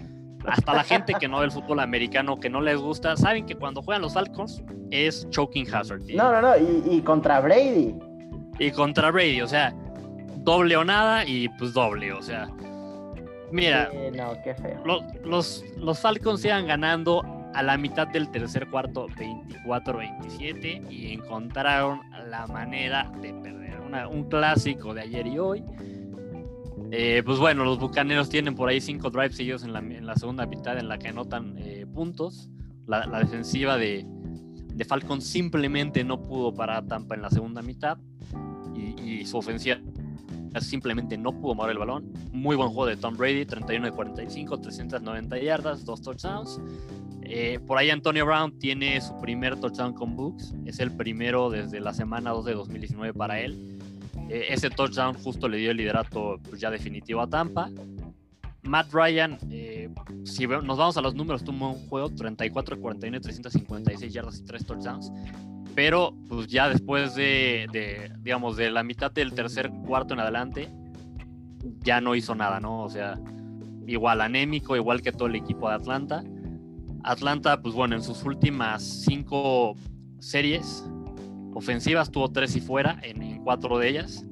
Hasta la gente que no ve el fútbol americano, que no les gusta, saben que cuando juegan los Falcons es choking hazard. No, no, no, y, contra Brady. Y contra Brady, o sea, doble o nada y pues doble, o sea. Mira, no, qué feo. Los, los, Falcons iban ganando a la mitad del tercer cuarto 24-27 y encontraron la manera de perder un clásico de ayer y hoy. Eh, pues bueno, los Bucaneros tienen por ahí cinco drives seguidos en la, segunda mitad en la que anotan eh, puntos. La, defensiva de, de Falcon simplemente no pudo parar Tampa en la segunda mitad y, su ofensiva simplemente no pudo mover el balón. Muy buen juego de Tom Brady, 31 de 45, 390 yardas, dos touchdowns. Eh, por ahí Antonio Brown tiene su primer touchdown con Books, es el primero desde la semana 2 de 2019 para él. Eh, ese touchdown justo le dio el liderato pues, ya definitivo a Tampa. Matt Ryan, eh, si nos vamos a los números, tuvo un juego 34, 41, 356 yardas y 3 touchdowns. Pero pues ya después de, digamos, de la mitad del tercer cuarto en adelante, ya no hizo nada, ¿no? O sea, igual anémico, igual que todo el equipo de Atlanta. Atlanta, pues bueno, en sus últimas cinco series ofensivas tuvo tres y fuera en, cuatro de ellas.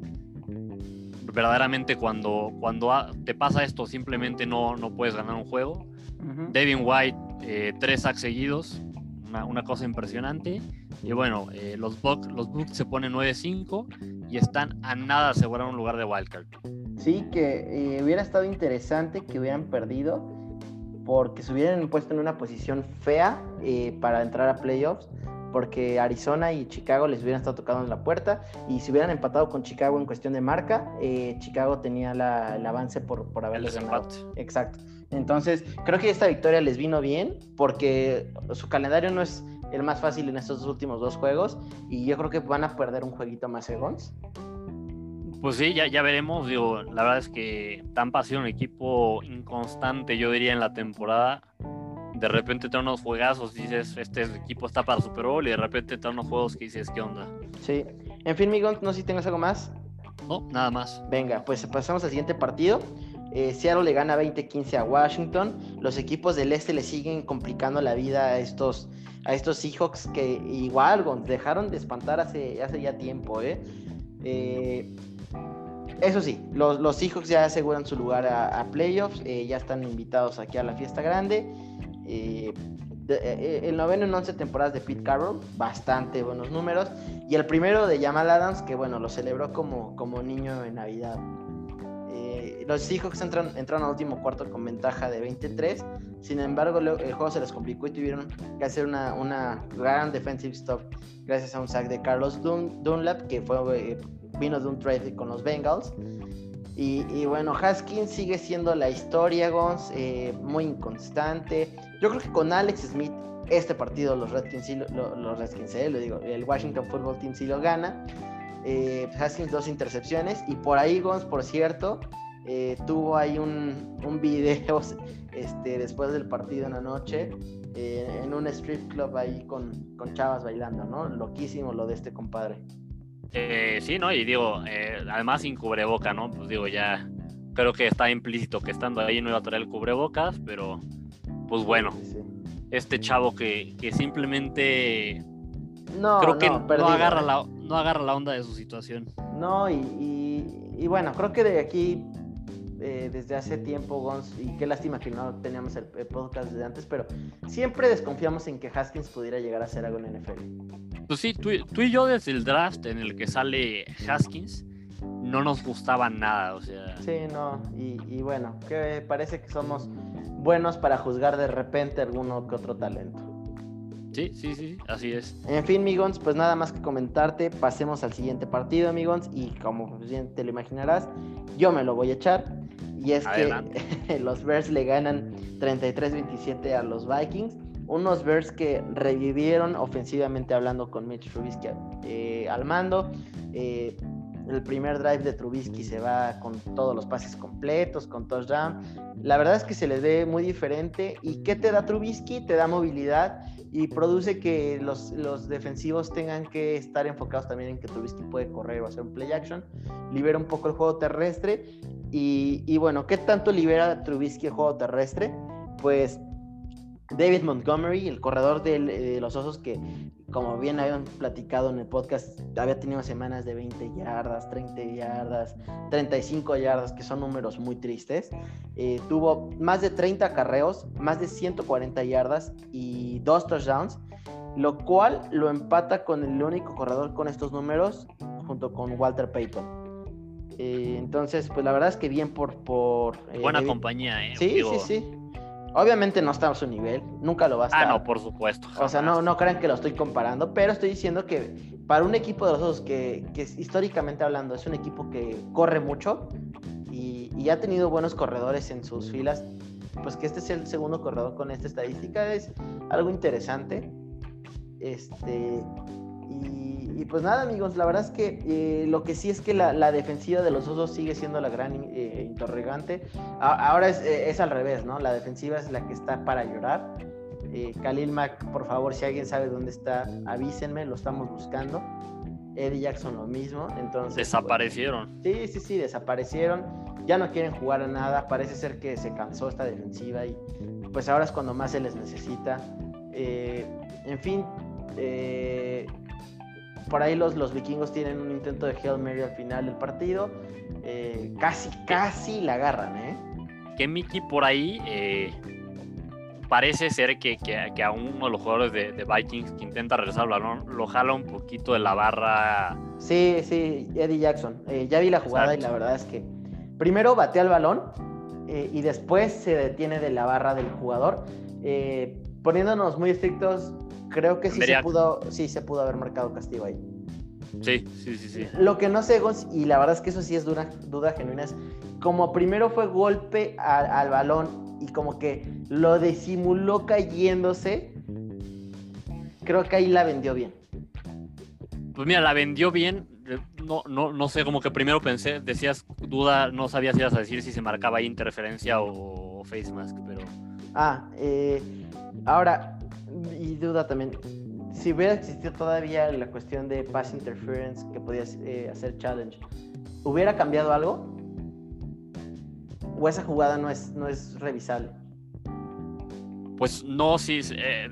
Verdaderamente cuando, cuando te pasa esto simplemente no, no puedes ganar un juego. Devin White, eh, tres sacks seguidos, una, cosa impresionante. Y bueno, eh, los, Bucks, los Bucks se ponen 9-5 y están a nada de asegurar un lugar de wildcard. Sí, que eh, hubiera estado interesante que hubieran perdido porque se hubieran puesto en una posición fea para entrar a playoffs porque Arizona y Chicago les hubieran estado tocando en la puerta y si hubieran empatado con Chicago en cuestión de marca, eh, Chicago tenía el avance por, por haberles ganado. Exacto. Entonces, creo que esta victoria les vino bien porque su calendario no es el más fácil en estos últimos dos juegos y yo creo que van a perder un jueguito más Egons. Pues sí, ya, ya veremos. Digo, la verdad es que Tampa ha sido un equipo inconstante, yo diría, en la temporada de repente te unos juegazos, dices, este equipo está para Super Bowl, y de repente te unos juegos que dices, ¿qué onda? Sí. En fin, Miguel, no sé si tengas algo más. No, nada más. Venga, pues pasamos al siguiente partido. Eh, Seattle le gana 20-15 a Washington. Los equipos del este le siguen complicando la vida a estos, a estos Seahawks que igual dejaron de espantar hace, hace ya tiempo. ¿eh? eh eso sí, los, los Seahawks ya aseguran su lugar a, playoffs, eh, ya están invitados aquí a la fiesta grande. Eh, eh, el noveno en 11 temporadas de Pete Carroll, bastante buenos números. Y el primero de Jamal Adams, que bueno, lo celebró como, como niño en Navidad. Eh, los Seahawks entran, entraron al último cuarto con ventaja de 23. Sin embargo, el juego se les complicó y tuvieron que hacer una, una gran defensive stop gracias a un sack de Carlos Dunlap, que fue, vino de un trade con los Bengals. Y, bueno, Haskins sigue siendo la historia, Gons, muy inconstante. Yo creo que con Alex Smith, este partido los Redskins, sí, lo, los Redskins, eh, digo, el Washington Football Team sí lo gana. Eh, Haskins dos intercepciones y por ahí, Gons, por cierto, tuvo ahí un, un video este, después del partido en la noche en un strip club ahí con, con chavas bailando, ¿no? Loquísimo lo de este compadre. Eh, sí, ¿no? Y digo, eh, además sin cubreboca, ¿no? Pues digo, ya creo que está implícito que estando ahí no iba a traer el cubrebocas, pero pues bueno, este chavo que, simplemente no, creo que no, agarra la, no agarra la onda de su situación. No, y, y, bueno, creo que de aquí eh, desde hace tiempo, Gons, y qué lástima que no teníamos el, podcast desde antes, pero siempre desconfiamos en que Haskins pudiera llegar a ser algo en NFL. Pues sí, tú, y yo desde el draft en el que sale Haskins, no nos gustaba nada, o sea. Sí, no, y, y bueno, que parece que somos buenos para juzgar de repente alguno que otro talento. Sí, sí, sí, así es. En fin, Migons, pues nada más que comentarte. Pasemos al siguiente partido, amigos. Y como bien te lo imaginarás, yo me lo voy a echar. Y es que los Bears le ganan 33-27 a los Vikings. Unos Bears que revivieron ofensivamente hablando con Mitch Trubisky eh, al mando. Eh, el primer drive de Trubisky se va con todos los pases completos, con touchdown. La verdad es que se les ve muy diferente. ¿Y qué te da Trubisky? Te da movilidad y produce que los, los, defensivos tengan que estar enfocados también en que Trubisky puede correr o hacer un play action, libera un poco el juego terrestre y, y bueno, ¿qué tanto libera Trubisky el juego terrestre? Pues David Montgomery, el corredor de, los Osos, que como bien habían platicado en el podcast, había tenido semanas de 20 yardas, 30 yardas, 35 yardas, que son números muy tristes. Eh, tuvo más de 30 carreos, más de 140 yardas y dos touchdowns, lo cual lo empata con el único corredor con estos números, junto con Walter Payton. Eh, entonces, pues la verdad es que bien por... por eh, Buena compañía, ¿eh? Sí, sí, sí. Obviamente no está a su nivel, nunca lo va a estar. Ah, no, por supuesto. O sea, no, no crean que lo estoy comparando, pero estoy diciendo que para un equipo de los dos que, que históricamente hablando es un equipo que corre mucho y, y, ha tenido buenos corredores en sus filas, pues que este es el segundo corredor con esta estadística es algo interesante. Este, y, pues nada, amigos, la verdad es que eh, lo que sí es que la, defensiva de los osos sigue siendo la gran eh, interrogante. ahora eh, es, al revés, ¿no? La defensiva es la que está para llorar. Khalil Mack, por favor, si alguien sabe dónde está, avísenme, lo estamos buscando. Eddie Jackson lo mismo, entonces... Desaparecieron. sí, sí, sí, desaparecieron. Ya no quieren jugar a nada, parece ser que se cansó esta defensiva y pues ahora es cuando más se les necesita. en fin, eh, por ahí los, los vikingos tienen un intento de Hail Mary al final del partido. Eh, casi, casi la agarran, ¿eh? Que Mickey por ahí eh, parece ser que, que, a uno de los jugadores de, Vikings que intenta regresar al balón lo jala un poquito de la barra. Sí, sí, Eddie Jackson. Eh, ya vi la jugada y la verdad es que primero batea el balón y después se detiene de la barra del jugador. poniéndonos muy estrictos, creo que sí se, pudo, sí se pudo haber marcado castigo ahí. Sí, sí, sí, sí. Lo que no sé, y la verdad es que eso sí es duda, duda genuina, es como primero fue golpe al balón y como que lo disimuló cayéndose, creo que ahí la vendió bien. Pues mira, la vendió bien. No, no, no sé, como que primero pensé, decías duda, no sabías si ibas a decir si se marcaba ahí interferencia o, face mask, pero. Ah, eh, ahora, y duda también, si hubiera existido todavía la cuestión de pass interference que podías eh, hacer challenge, ¿hubiera cambiado algo? ¿O esa jugada no es, no es revisable? Pues no, si, eh,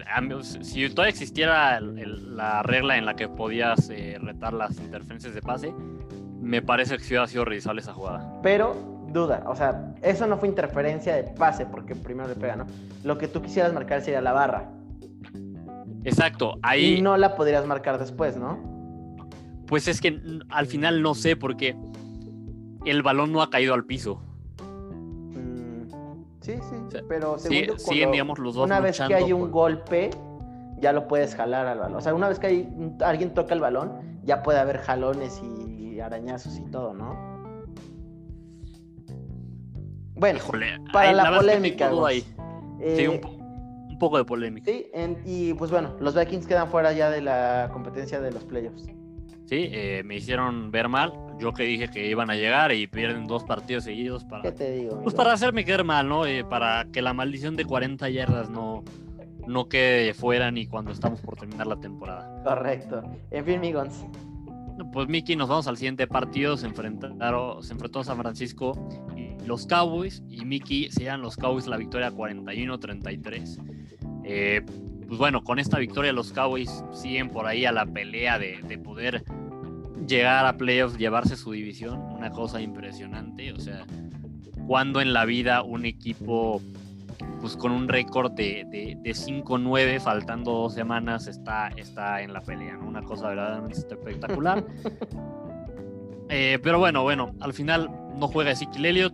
si todavía existiera la regla en la que podías eh, retar las interferencias de pase, me parece que sí hubiera sido revisable esa jugada. Pero, duda, o sea, eso no fue interferencia de pase porque primero le pega, ¿no? Lo que tú quisieras marcar sería la barra. Exacto, ahí... Y no la podrías marcar después, ¿no? Pues es que al final no sé porque el balón no ha caído al piso. Mm, sí, sí, pero siguen, digamos, los dos una vez que hay un golpe, ya lo puedes jalar al balón. O sea, una vez que hay, alguien toca el balón, ya puede haber jalones y arañazos y todo, ¿no? Bueno, para la, polémica. Ahí. sí, un poco de polémica. Sí, y pues bueno, los Vikings quedan fuera ya de la competencia de los playoffs. Sí, eh, me hicieron ver mal. Yo que dije que iban a llegar y pierden dos partidos seguidos para. ¿Qué te digo? Pues para hacerme quedar mal, ¿no? Eh, para que la maldición de 40 yardas no, no quede fuera ni cuando estamos por terminar la temporada. Correcto. En fin, Migons. Pues Miki, nos vamos al siguiente partido. Se enfrentaron, se enfrentó a San Francisco los Cowboys. Y Miki se llevan los Cowboys la victoria 41-33. Eh, pues bueno, con esta victoria los Cowboys siguen por ahí a la pelea de, poder llegar a playoffs, llevarse su división, una cosa impresionante, o sea, cuando en la vida un equipo pues con un récord de, de, de 5-9, faltando dos semanas, está, está en la pelea, ¿no? Una cosa verdaderamente espectacular. Eh, pero bueno, bueno, al final no juega Ezekiel Elliott,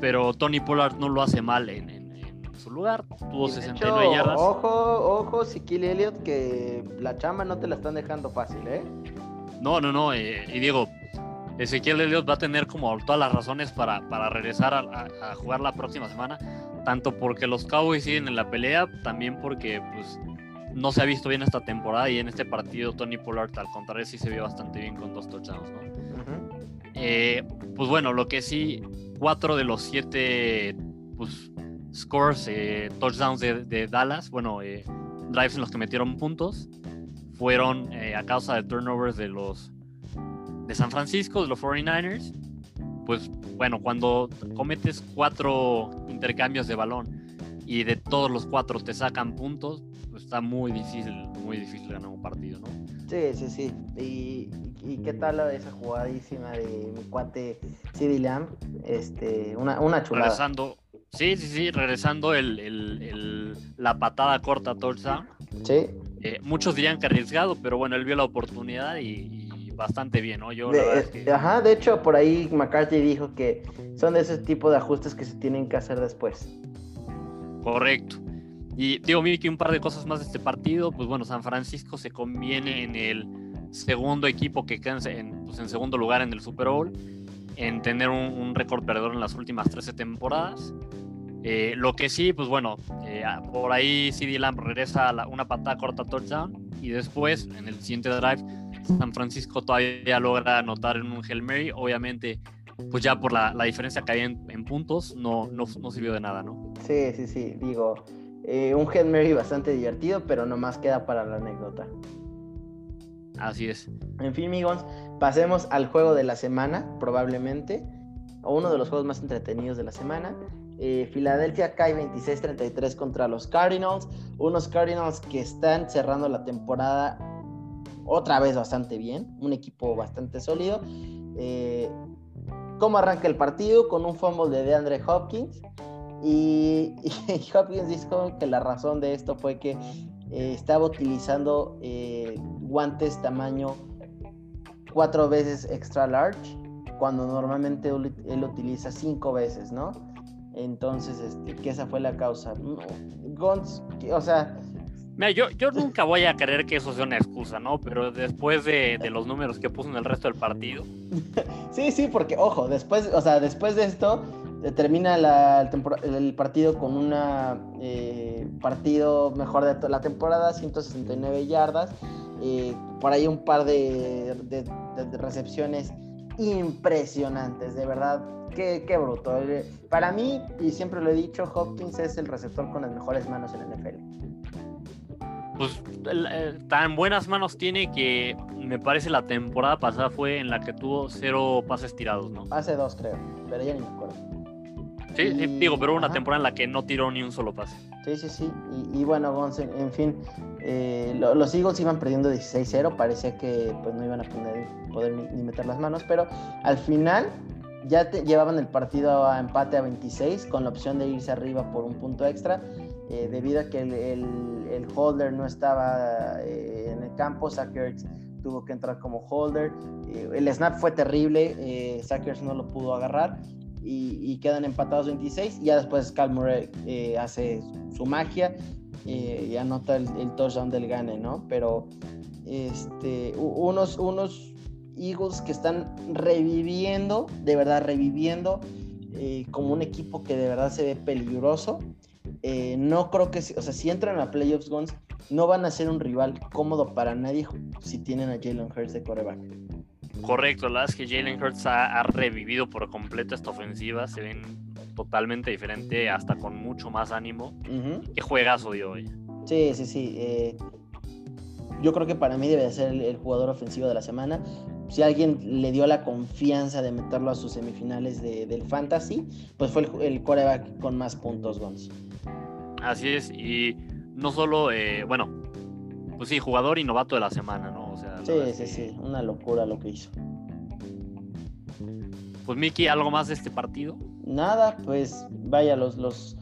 pero Tony Pollard no lo hace mal en, en, en su lugar. Tuvo Y de 69 hecho, yardas. Ojo, ojo, Siquil Elliott, que la chamba no te la están dejando fácil, ¿eh? No, no, no. eh, y digo, Ezequiel Elliott va a tener como todas las razones para, para regresar a, a- a jugar la próxima semana. Tanto porque los Cowboys siguen en la pelea, también porque pues no se ha visto bien esta temporada y en este partido Tony Pollard al contrario sí se vio bastante bien con dos touchdowns, ¿no? Eh, pues bueno, lo que sí, cuatro de los siete pues, scores, eh, touchdowns de, Dallas, bueno, eh, drives en los que metieron puntos, fueron eh, a causa de turnovers de los de San Francisco, de los 49ers. Pues bueno, cuando cometes cuatro intercambios de balón y de todos los cuatro te sacan puntos, pues está muy difícil, muy difícil ganar un partido, ¿no? Sí, sí, sí. ¿Y, y qué tal esa jugadísima de mi cuate CD Lamb? Este, una, una chulada. regresando. Sí, sí, sí, regresando el, el- el- la patada corta touchdown. Sí. Eh, muchos dirían que arriesgado, pero bueno, él vio la oportunidad y, y bastante bien, ¿no? Yo la De- verdad es que- Ajá, de hecho, por ahí McCarthy dijo que son de ese tipo de ajustes que se tienen que hacer después. Correcto. Y digo, Miki, un par de cosas más de este partido. Pues bueno, San Francisco se conviene en el segundo equipo que queda en, pues, en segundo lugar en el Super Bowl, en tener un, un récord perdedor en las últimas 13 temporadas. Eh, lo que sí, pues bueno, eh, por ahí CD Lamb regresa a la- una patada corta touchdown y después, en el siguiente drive, San Francisco todavía logra anotar en un Hail Mary. Obviamente, pues ya por la, la diferencia que había en, en puntos, no, no, no sirvió de nada, ¿no? Sí, sí, sí. Digo, eh, un Head Mary bastante divertido, pero nomás queda para la anécdota. Así es. En fin, amigos, pasemos al juego de la semana, probablemente, o uno de los juegos más entretenidos de la semana. Eh, Filadelfia cae 26-33 contra los Cardinals, unos Cardinals que están cerrando la temporada otra vez bastante bien, un equipo bastante sólido. Eh, ¿Cómo arranca el partido? Con un fumble de DeAndre Hopkins. Y Hopkins dijo que la razón de esto fue que eh, estaba utilizando eh, guantes tamaño cuatro veces extra large, cuando normalmente él, él utiliza cinco veces, ¿no? Entonces, este, que esa fue la causa. No, Gons, o sea, Mira, yo, yo nunca voy a creer que eso sea una excusa, ¿no? Pero después de, de los números que puso en el resto del partido, sí, sí, porque, ojo, después, o sea, después de esto, termina la- el, partido con una eh, partido mejor de toda la temporada, 169 yardas, eh, por ahí un par de, de- de- de recepciones impresionantes, de verdad, qué, qué bruto. Eh, Para mí, y siempre lo he dicho, Hopkins es el receptor con las mejores manos en la NFL. pues tan buenas manos tiene que me parece la temporada pasada fue en la que tuvo cero pases tirados, ¿no? Hace dos, creo, pero ya ni me acuerdo. Sí, sí, digo, pero hubo una ajá. temporada en la que no tiró ni un solo pase. Sí, sí, sí. Y, y bueno, Gonz, en, fin, eh, lo- los Eagles iban perdiendo 16-0. Parecía que pues, no iban a poder, poder ni, ni meter las manos, pero al final ya te- llevaban el partido a empate a 26 con la opción de irse arriba por un punto extra. eh, debido a que el, el- el holder no estaba eh, en el campo, Zach Ertz tuvo que entrar como holder. eh, el snap fue terrible, eh, Zach Ertz no lo pudo agarrar y, quedan empatados 26. Y ya después Cal Murray eh, hace su magia eh, y anota el, touchdown del gane, ¿no? Pero este, unos, unos Eagles que están reviviendo, de verdad reviviendo, eh, como un equipo que de verdad se ve peligroso. No creo que, o sea, si entran a playoffs, Guns, no van a ser un rival cómodo para nadie si tienen a Jalen Hurts de coreback. Correcto, la verdad es que Jalen Hurts ha, ha revivido por completo esta ofensiva, se ven totalmente diferente, hasta con mucho más ánimo. Qué juegazo dio hoy. Sí, sí, sí. eh, yo creo que para mí debe de ser el, el jugador ofensivo de la semana. Si alguien le dio la confianza de meterlo a sus semifinales de- del Fantasy, pues fue el, el coreback con más puntos, Gons. Así es, y no solo, eh, bueno, pues sí, jugador y novato de la semana, ¿no? La Sí, sí, que- sí. Una locura lo que hizo. Pues Miki, ¿algo más de este partido? nada, pues vaya, los, los,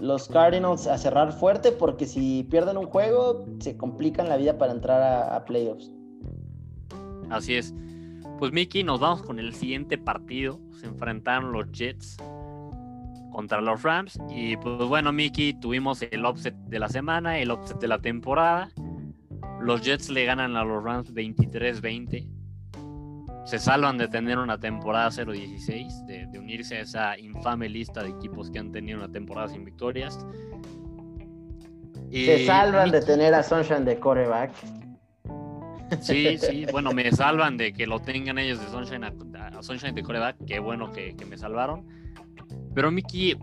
los Cardinals a cerrar fuerte porque si pierden un juego se complican la vida para entrar a, playoffs. Así es. Pues Mickey, nos vamos con el siguiente partido. Se enfrentaron los Jets contra los Rams. Y pues bueno, Mickey, tuvimos el offset de la semana, el offset de la temporada. Los Jets le ganan a los Rams 23-20 se salvan de tener una temporada 0-16, de, unirse a esa infame lista de equipos que han tenido una temporada sin victorias. se salvan de tener a Sunshine de coreback. Sí, sí, bueno, me salvan de que lo tengan ellos de Sunshine a, Sunshine de coreback, qué bueno que, me salvaron. Pero Miki,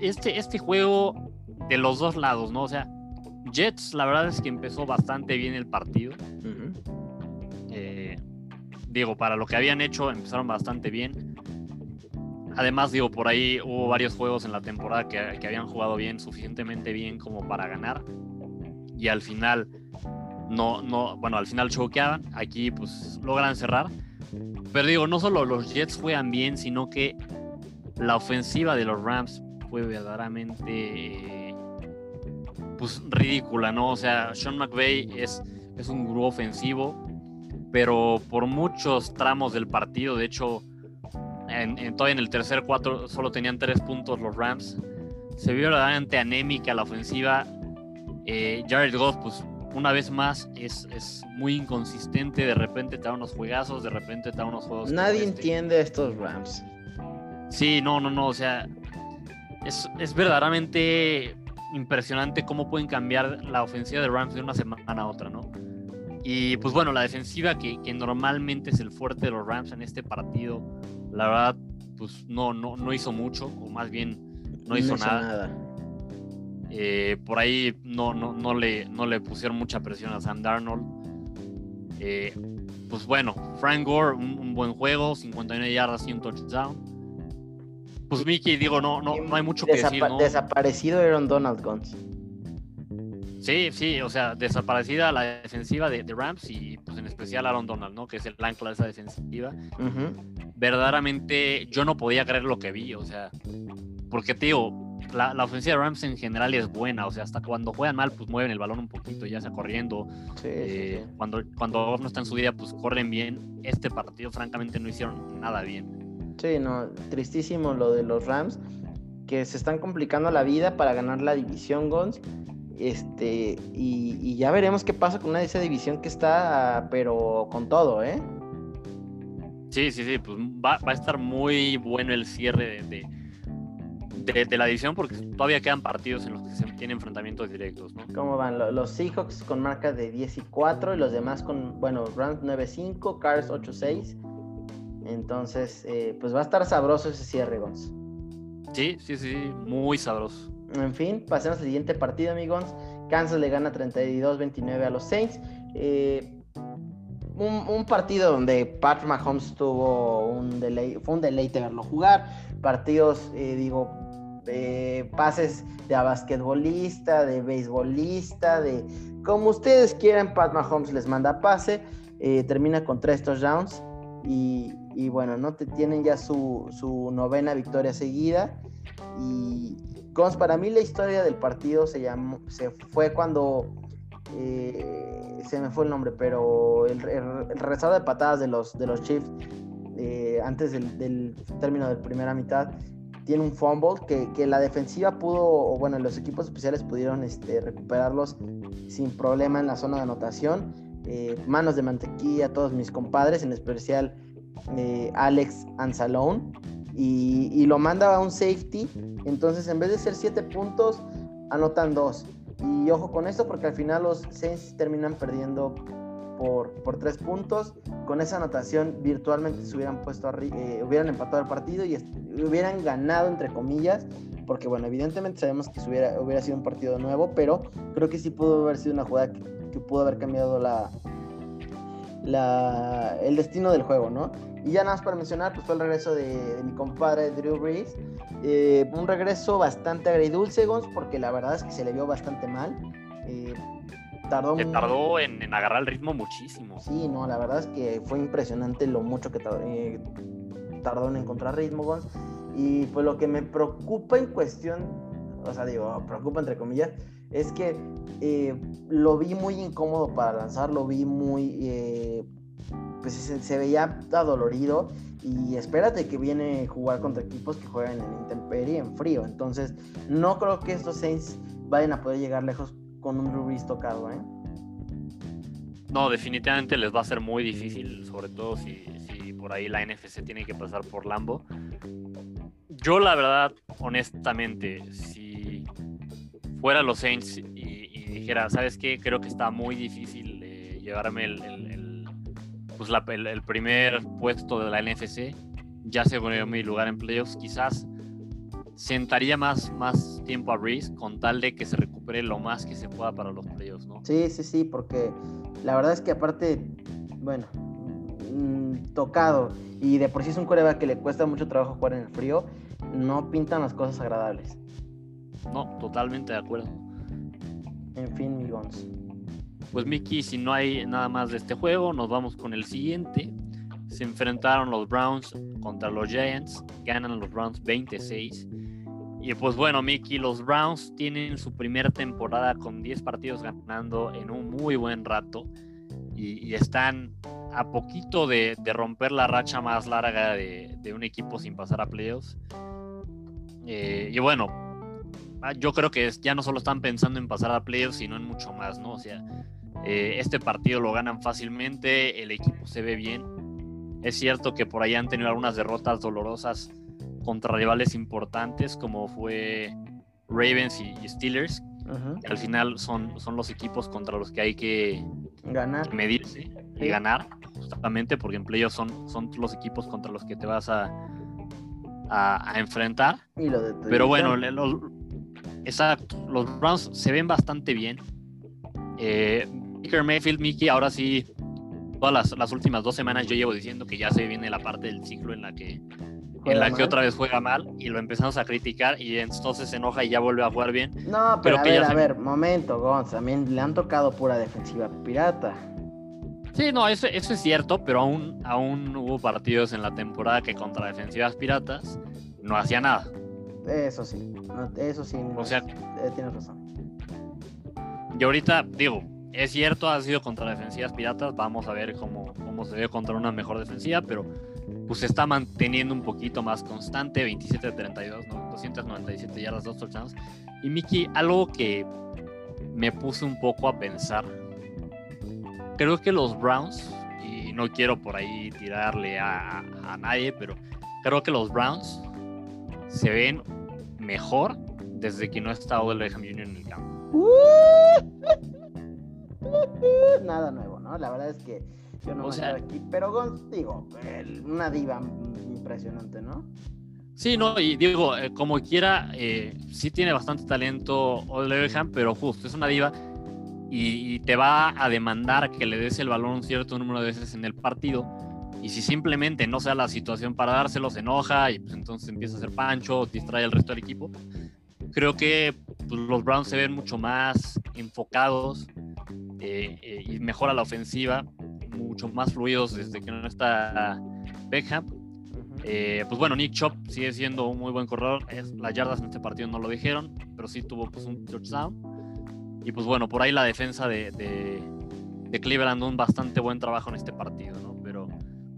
este, este juego de los dos lados, ¿no? O sea, Jets, la verdad es que empezó bastante bien el partido digo, para lo que habían hecho, empezaron bastante bien. Además, digo, por ahí hubo varios juegos en la temporada que, habían jugado bien, suficientemente bien como para ganar. Y al final, no, no, bueno, al final choqueaban. Aquí, pues, logran cerrar. Pero digo, no solo los Jets juegan bien, sino que la ofensiva de los Rams fue verdaderamente, pues, ridícula, ¿no? O sea, Sean McVay es, es un grupo ofensivo pero por muchos tramos del partido, de hecho, en, todavía en el tercer cuatro solo tenían tres puntos los Rams. Se vio verdaderamente anémica la ofensiva. Eh, Jared Goff, pues una vez más, es, es, muy inconsistente. De repente te da unos juegazos, de repente te da unos juegos. Nadie este. entiende estos Rams. Sí, no, no, no. O sea, es, es verdaderamente impresionante cómo pueden cambiar la ofensiva de Rams de una semana a otra, ¿no? Y pues bueno, la defensiva que, normalmente es el fuerte de los Rams en este partido, la verdad, pues no, no, no hizo mucho, o más bien no hizo, nada. Eh, por ahí no, no, no, le, no le pusieron mucha presión a Sam Darnold. Eh, pues bueno, Frank Gore, un, buen juego, 59 yardas y un touchdown. Pues Mickey, digo, no, no, no hay mucho que decir. ¿no? Desaparecido Aaron Donald Guns. Sí, sí, o sea, desaparecida la defensiva de, Rams y pues en especial Aaron Donald, ¿no? Que es el ancla de esa defensiva. Verdaderamente yo no podía creer lo que vi, o sea, porque te digo, la, ofensiva de Rams en general es buena, o sea, hasta cuando juegan mal, pues mueven el balón un poquito, ya sea corriendo. Eh, cuando, cuando no está en su día, pues corren bien. Este partido, francamente, no hicieron nada bien. Sí, no, tristísimo lo de los Rams, que se están complicando la vida para ganar la división, Gons este, y, ya veremos qué pasa con una de esa división que está, pero con todo, ¿eh? Sí, sí, sí, pues va, a estar muy bueno el cierre de, de, la división porque todavía quedan partidos en los que se tienen enfrentamientos directos, ¿no? ¿Cómo van? Los Seahawks con marca de 10 y 4 y los demás con, bueno, Rams 9-5, Cars 8-6. Entonces, eh, pues va a estar sabroso ese cierre, Gons. Sí, sí, sí, muy sabroso. En fin, pasemos al siguiente partido, amigos. Kansas le gana 32-29 a los Saints. Eh, un, partido donde Pat Mahomes tuvo un delay, fue un deleite verlo jugar. Partidos, eh, digo, pases de a basquetbolista, de beisbolista, de como ustedes quieran. Pat Mahomes les manda pase. Eh, termina con tres touchdowns. Y, y bueno, no te tienen ya su, su novena victoria seguida. Y, para mí la historia del partido se llamó, se fue cuando eh, se me fue el nombre, pero el, el, de patadas de los, de los Chiefs eh, antes del, término de primera mitad tiene un fumble que, la defensiva pudo, o bueno, los equipos especiales pudieron este, recuperarlos sin problema en la zona de anotación. Eh, manos de mantequilla a todos mis compadres, en especial Alex Anzalone y, lo manda a un safety. Entonces, en vez de ser 7 puntos, anotan 2. Y ojo con esto, porque al final los Saints terminan perdiendo por, por 3 puntos. Con esa anotación, virtualmente se hubieran puesto eh, hubieran empatado el partido y hubieran ganado, entre comillas. Porque, bueno, evidentemente sabemos que hubiera, hubiera sido un partido nuevo, pero creo que sí pudo haber sido una jugada que pudo haber cambiado la, la, el destino del juego, ¿no? Y ya nada más para mencionar, pues fue el regreso de, mi compadre Drew Brees. Eh, un regreso bastante agridulce, Gons, porque la verdad es que se le vio bastante mal. Eh, tardó, tardó en, agarrar el ritmo muchísimo. Sí, no, la verdad es que fue impresionante lo mucho que tardó, eh, tardó en encontrar ritmo, Gons. Y pues lo que me preocupa en cuestión, o sea, digo, preocupa entre comillas, es que eh, lo vi muy incómodo para lanzar, lo vi muy, eh, pues se, veía adolorido y espérate que viene a jugar contra equipos que juegan en intemperie, en frío. Entonces, no creo que estos Saints vayan a poder llegar lejos con un Drew tocado, ¿eh? No, definitivamente les va a ser muy difícil, sobre todo si, si por ahí la NFC tiene que pasar por Lambo. Yo la verdad, honestamente, si fuera los Saints y, dijera, ¿sabes qué? Creo que está muy difícil eh, llevarme el, pues el, primer puesto de la NFC, ya se pone mi lugar en playoffs, quizás sentaría más, más tiempo a Breeze con tal de que se recupere lo más que se pueda para los playoffs, ¿no? Sí, sí, sí, porque la verdad es que aparte, bueno, mm, tocado y de por sí es un coreback que le cuesta mucho trabajo jugar en el frío, no pintan las cosas agradables. No, totalmente de acuerdo. En fin, mi Gons. Pues Mickey, si no hay nada más de este juego, nos vamos con el siguiente. Se enfrentaron los Browns contra los Giants, ganan los Browns 26. Y pues bueno, Mickey, los Browns tienen su primera temporada con 10 partidos ganando en un muy buen rato y, están a poquito de, romper la racha más larga de, un equipo sin pasar a playoffs. Eh, y bueno, yo creo que ya no solo están pensando en pasar a playoffs, sino en mucho más, ¿no? O sea, eh, este partido lo ganan fácilmente, el equipo se ve bien. Es cierto que por ahí han tenido algunas derrotas dolorosas contra rivales importantes como fue Ravens y, Steelers. Al final son, son los equipos contra los que hay que ganar. medirse y ganar, justamente porque en playoffs son, son los equipos contra los que te vas a, a, enfrentar. Pero bueno, exacto, los Browns se ven bastante bien. Eh, Baker Mayfield, Mickey, ahora sí, todas las, últimas dos semanas yo llevo diciendo que ya se viene la parte del ciclo en la que en la que otra vez juega mal y lo empezamos a criticar y entonces se enoja y ya vuelve a jugar bien. No, pero, a ver, a ver, momento, Gonz, también le han tocado pura defensiva pirata. Sí, no, eso, eso es cierto, pero aún, aún hubo partidos en la temporada que contra defensivas piratas no hacía nada. Eso sí, eso sí. O sea, eh, tienes razón. Y ahorita, digo, es cierto, ha sido contra defensivas piratas. Vamos a ver cómo, cómo se ve contra una mejor defensiva, pero pues se está manteniendo un poquito más constante. 27 de 32, 297 yardas, dos touchdowns. Y Miki, algo que me puse un poco a pensar. Creo que los Browns, y no quiero por ahí tirarle a, a nadie, pero creo que los Browns se ven mejor desde que no está Odell Beckham Jr. en el campo. Nada nuevo, ¿no? La verdad es que yo no o sea, aquí, pero digo, una diva impresionante, ¿no? Sí, no, y digo, eh, como quiera, eh, sí tiene bastante talento Odell pero justo es una diva y, te va a demandar que le des el balón un cierto número de veces en el partido. Y si simplemente no sea la situación para dárselo, se enoja y pues entonces empieza a hacer pancho, distrae al resto del equipo. Creo que pues, los Browns se ven mucho más enfocados eh, y mejora la ofensiva mucho más fluidos desde que no está Beckham. Eh, pues bueno, Nick Chop sigue siendo un muy buen corredor. las yardas en este partido no lo dijeron, pero sí tuvo pues, un touchdown. Y pues bueno, por ahí la defensa de, de, Cleveland un bastante buen trabajo en este partido, ¿no?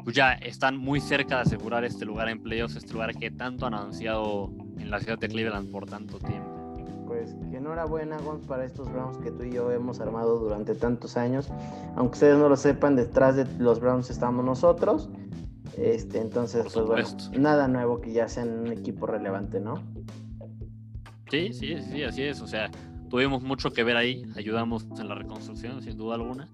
Pues ya están muy cerca de asegurar este lugar en playoffs, este lugar que tanto han anunciado en la ciudad de Cleveland por tanto tiempo pues que enhorabuena, Gons, para estos Browns que tú y yo hemos armado durante tantos años. Aunque ustedes no lo sepan, detrás de los Browns estamos nosotros. Este, entonces, pues bueno, nada nuevo que ya sean un equipo relevante, ¿no? Sí, sí, sí, así es. O sea, tuvimos mucho que ver ahí, ayudamos en la reconstrucción, sin duda alguna.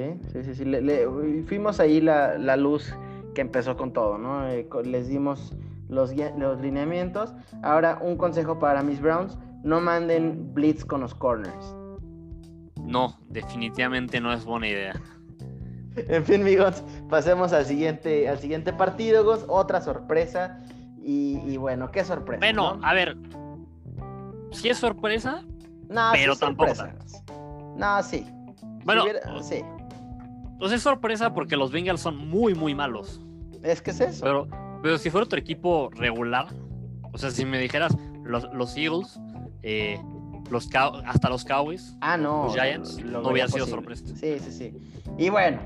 Sí, sí, sí, sí. Le, fuimos ahí la, la, luz que empezó con todo, ¿no? Eh, les dimos los, los lineamientos. Ahora, un consejo para mis Browns no manden blitz con los corners. No, definitivamente no es buena idea. En fin, amigos, pasemos al siguiente, al siguiente partido, Otra sorpresa. Y, bueno, qué sorpresa. Bueno, a ver. Si es sorpresa, no, pero tampoco. No, sí. Bueno, sí. Pues es sorpresa porque los Bengals son muy, muy malos. Es que es eso. Pero, pero si fuera otro equipo regular, O sea, si me dijeras los, los Eagles, eh, los hasta los Cowboys, ah, no, los Giants, no hubiera sido sorpresa. Sí, sí, sí. Y bueno,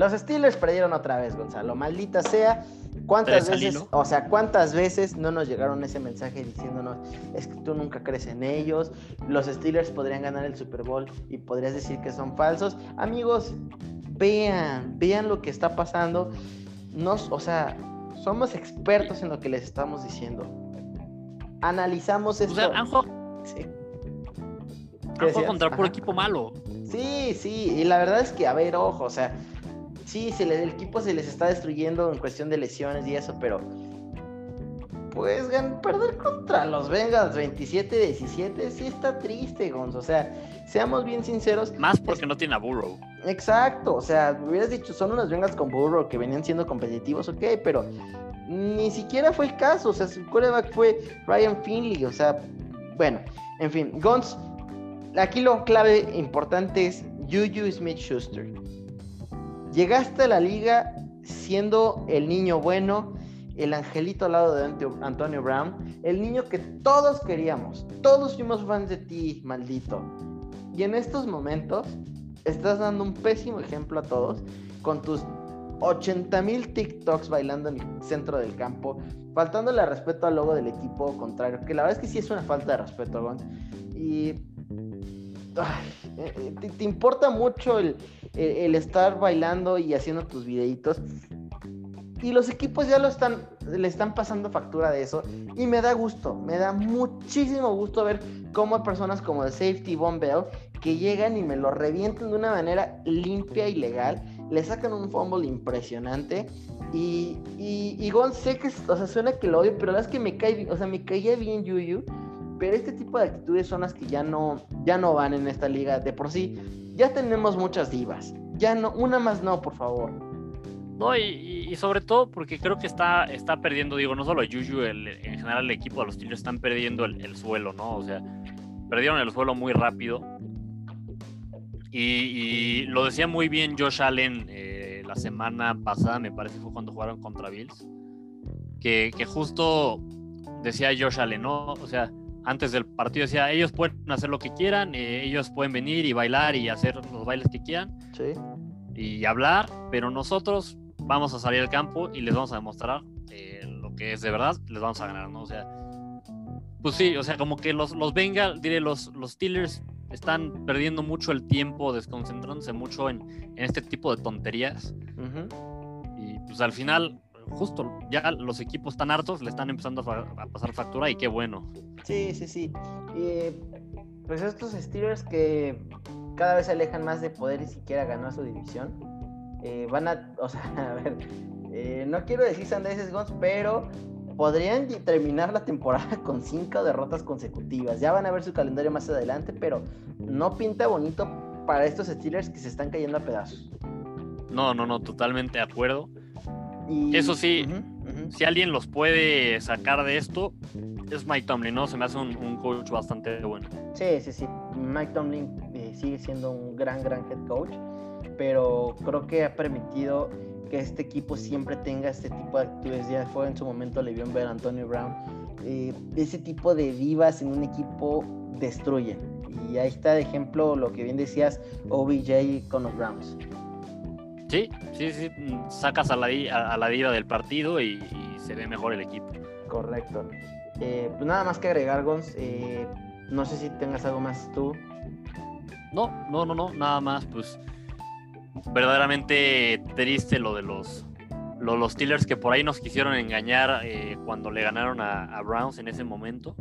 los Steelers perdieron otra vez, Gonzalo. Maldita sea. ¿Cuántas veces, o sea, cuántas veces no nos llegaron ese mensaje diciéndonos, es que tú nunca crees en ellos, los Steelers podrían ganar el Super Bowl y podrías decir que son falsos? Amigos, vean, vean lo que está pasando. Nos, o sea, somos expertos en lo que les estamos diciendo. Analizamos esto. O sea, sí. contra puro equipo malo. Sí, sí, y la verdad es que, a ver, ojo, o sea, sí, se el equipo se les está destruyendo en cuestión de lesiones y eso, pero pues perder contra los Bengals 27-17 sí está triste, Gonzo. O sea, seamos bien sinceros. Más porque no tiene a Burrow. Exacto, o sea, hubieras dicho, son unos Bengals con Burrow que venían siendo competitivos, ok, pero ni siquiera fue el caso. O sea, su quarterback fue Ryan Finley, o sea, bueno, en fin, Gonz, aquí lo clave importante es Juju Smith Schuster. Llegaste a la liga siendo el niño bueno, el angelito al lado de Antonio Brown, el niño que todos queríamos. Todos fuimos fans de ti, maldito. Y en estos momentos estás dando un pésimo ejemplo a todos con tus 80 mil TikToks bailando en el centro del campo, faltándole respeto al logo del equipo contrario, que la verdad es que sí es una falta de respeto, Gon. Y eh, eh, te, importa mucho el, estar bailando y haciendo tus videitos. Y los equipos ya lo están, le están pasando factura de eso. Y me da gusto, me da muchísimo gusto ver cómo hay personas como el Safety Bomb Bell que llegan y me lo revientan de una manera limpia y legal. Le sacan un fumble impresionante. Y, y, y Gon, sé que, o sea, suena que lo odio, pero la verdad es que me cae, o sea, me caía bien Yuyu pero este tipo de actitudes son las que ya no, ya no van en esta liga de por sí. Ya tenemos muchas divas. Ya no, una más no, por favor. No, y, sobre todo porque creo que está, está perdiendo, digo, no solo Juju, el, en general el equipo de los Steelers están perdiendo el, suelo, ¿no? O sea, perdieron el suelo muy rápido. Y, lo decía muy bien Josh Allen eh, la semana pasada, me parece fue cuando jugaron contra Bills, que, que justo decía Josh Allen, ¿no? O sea, antes del partido decía, ellos pueden hacer lo que quieran, eh, ellos pueden venir y bailar y hacer los bailes que quieran y hablar, pero nosotros vamos a salir al campo y les vamos a demostrar eh, lo que es de verdad, les vamos a ganar, ¿no? O sea, pues sí, o sea, como que los, los Bengals, diré, los, los Steelers están perdiendo mucho el tiempo, desconcentrándose mucho en, en este tipo de tonterías. Y pues al final justo ya los equipos están hartos, le están empezando a, pasar factura y qué bueno. Sí, sí, sí. pues estos Steelers que cada vez se alejan más de poder y siquiera ganar su división, eh, van a, o sea, a ver, eh, no quiero decir sandeces Gons, pero podrían terminar la temporada con cinco derrotas consecutivas. Ya van a ver su calendario más adelante, pero no pinta bonito para estos Steelers que se están cayendo a pedazos. No, no, no, totalmente de acuerdo. Eso sí, si alguien los puede sacar de esto, es Mike Tomlin, ¿no? Se me hace un, coach bastante bueno. Sí, sí, sí. Mike Tomlin eh, sigue siendo un gran, gran head coach, pero creo que ha permitido que este equipo siempre tenga este tipo de actitudes. Ya fue en su momento, le vio ver a Antonio Brown. Eh, ese tipo de divas en un equipo destruyen. Y ahí está de ejemplo lo que bien decías, OBJ con los Browns. Sí, sí, sí, sacas a la, a, la diva del partido y, se ve mejor el equipo. Correcto. Eh, pues nada más que agregar, Gons. Eh, no sé si tengas algo más tú. No, no, no, no, nada más. Pues verdaderamente triste lo de los, los, Steelers que por ahí nos quisieron engañar eh, cuando le ganaron a, Browns en ese momento.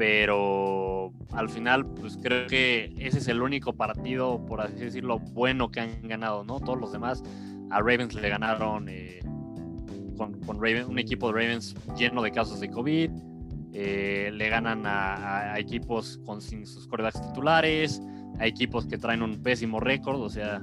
Pero al final, pues creo que ese es el único partido, por así decirlo, bueno que han ganado, ¿no? Todos los demás a Ravens le ganaron eh, con, un equipo de Ravens lleno de casos de COVID. Eh, le ganan a, equipos con sin sus corebacks titulares, a equipos que traen un pésimo récord, o sea,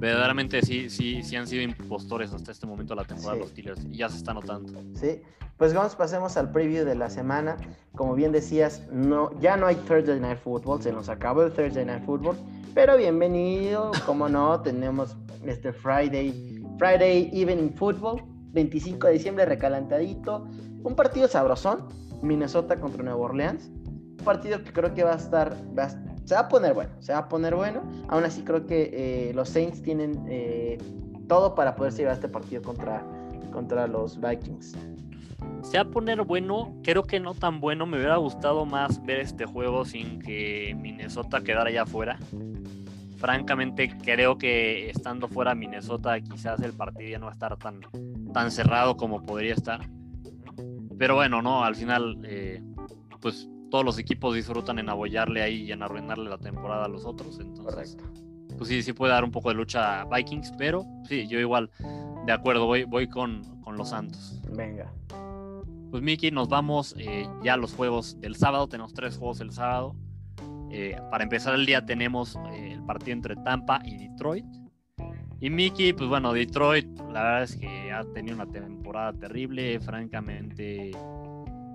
verdaderamente sí, sí, sí han sido impostores hasta este momento de la temporada de los Steelers y ya se está notando. Sí, pues vamos, pasemos al preview de la semana. Como bien decías, no, ya no hay Thursday Night Football, se nos acabó el Thursday Night Football, pero bienvenido, como no, tenemos este Friday, Friday Evening Football, 25 de diciembre, recalentadito. un partido sabrosón, Minnesota contra Nueva Orleans. Un partido que creo que va a estar, se va a poner bueno, se va a poner bueno. Aún así creo que eh, los Saints tienen eh, todo para poder llegar a este partido contra, contra los Vikings. Se va a poner bueno, creo que no tan bueno. Me hubiera gustado más ver este juego sin que Minnesota quedara ya afuera. Francamente, creo que estando fuera Minnesota, quizás el partido ya no va a estar tan, tan cerrado como podría estar. Pero bueno, no, al final, eh, pues todos los equipos disfrutan en abollarle ahí y en arruinarle la temporada a los otros. Entonces, pues sí, sí puede dar un poco de lucha a Vikings, pero sí, yo igual, de acuerdo, voy, voy con, con los Santos. Venga. Pues Miki, nos vamos eh, ya a los juegos del sábado. Tenemos tres juegos el sábado. Eh, para empezar el día tenemos eh, el partido entre Tampa y Detroit. Y Mickey, pues bueno, Detroit, la verdad es que ha tenido una temporada terrible, francamente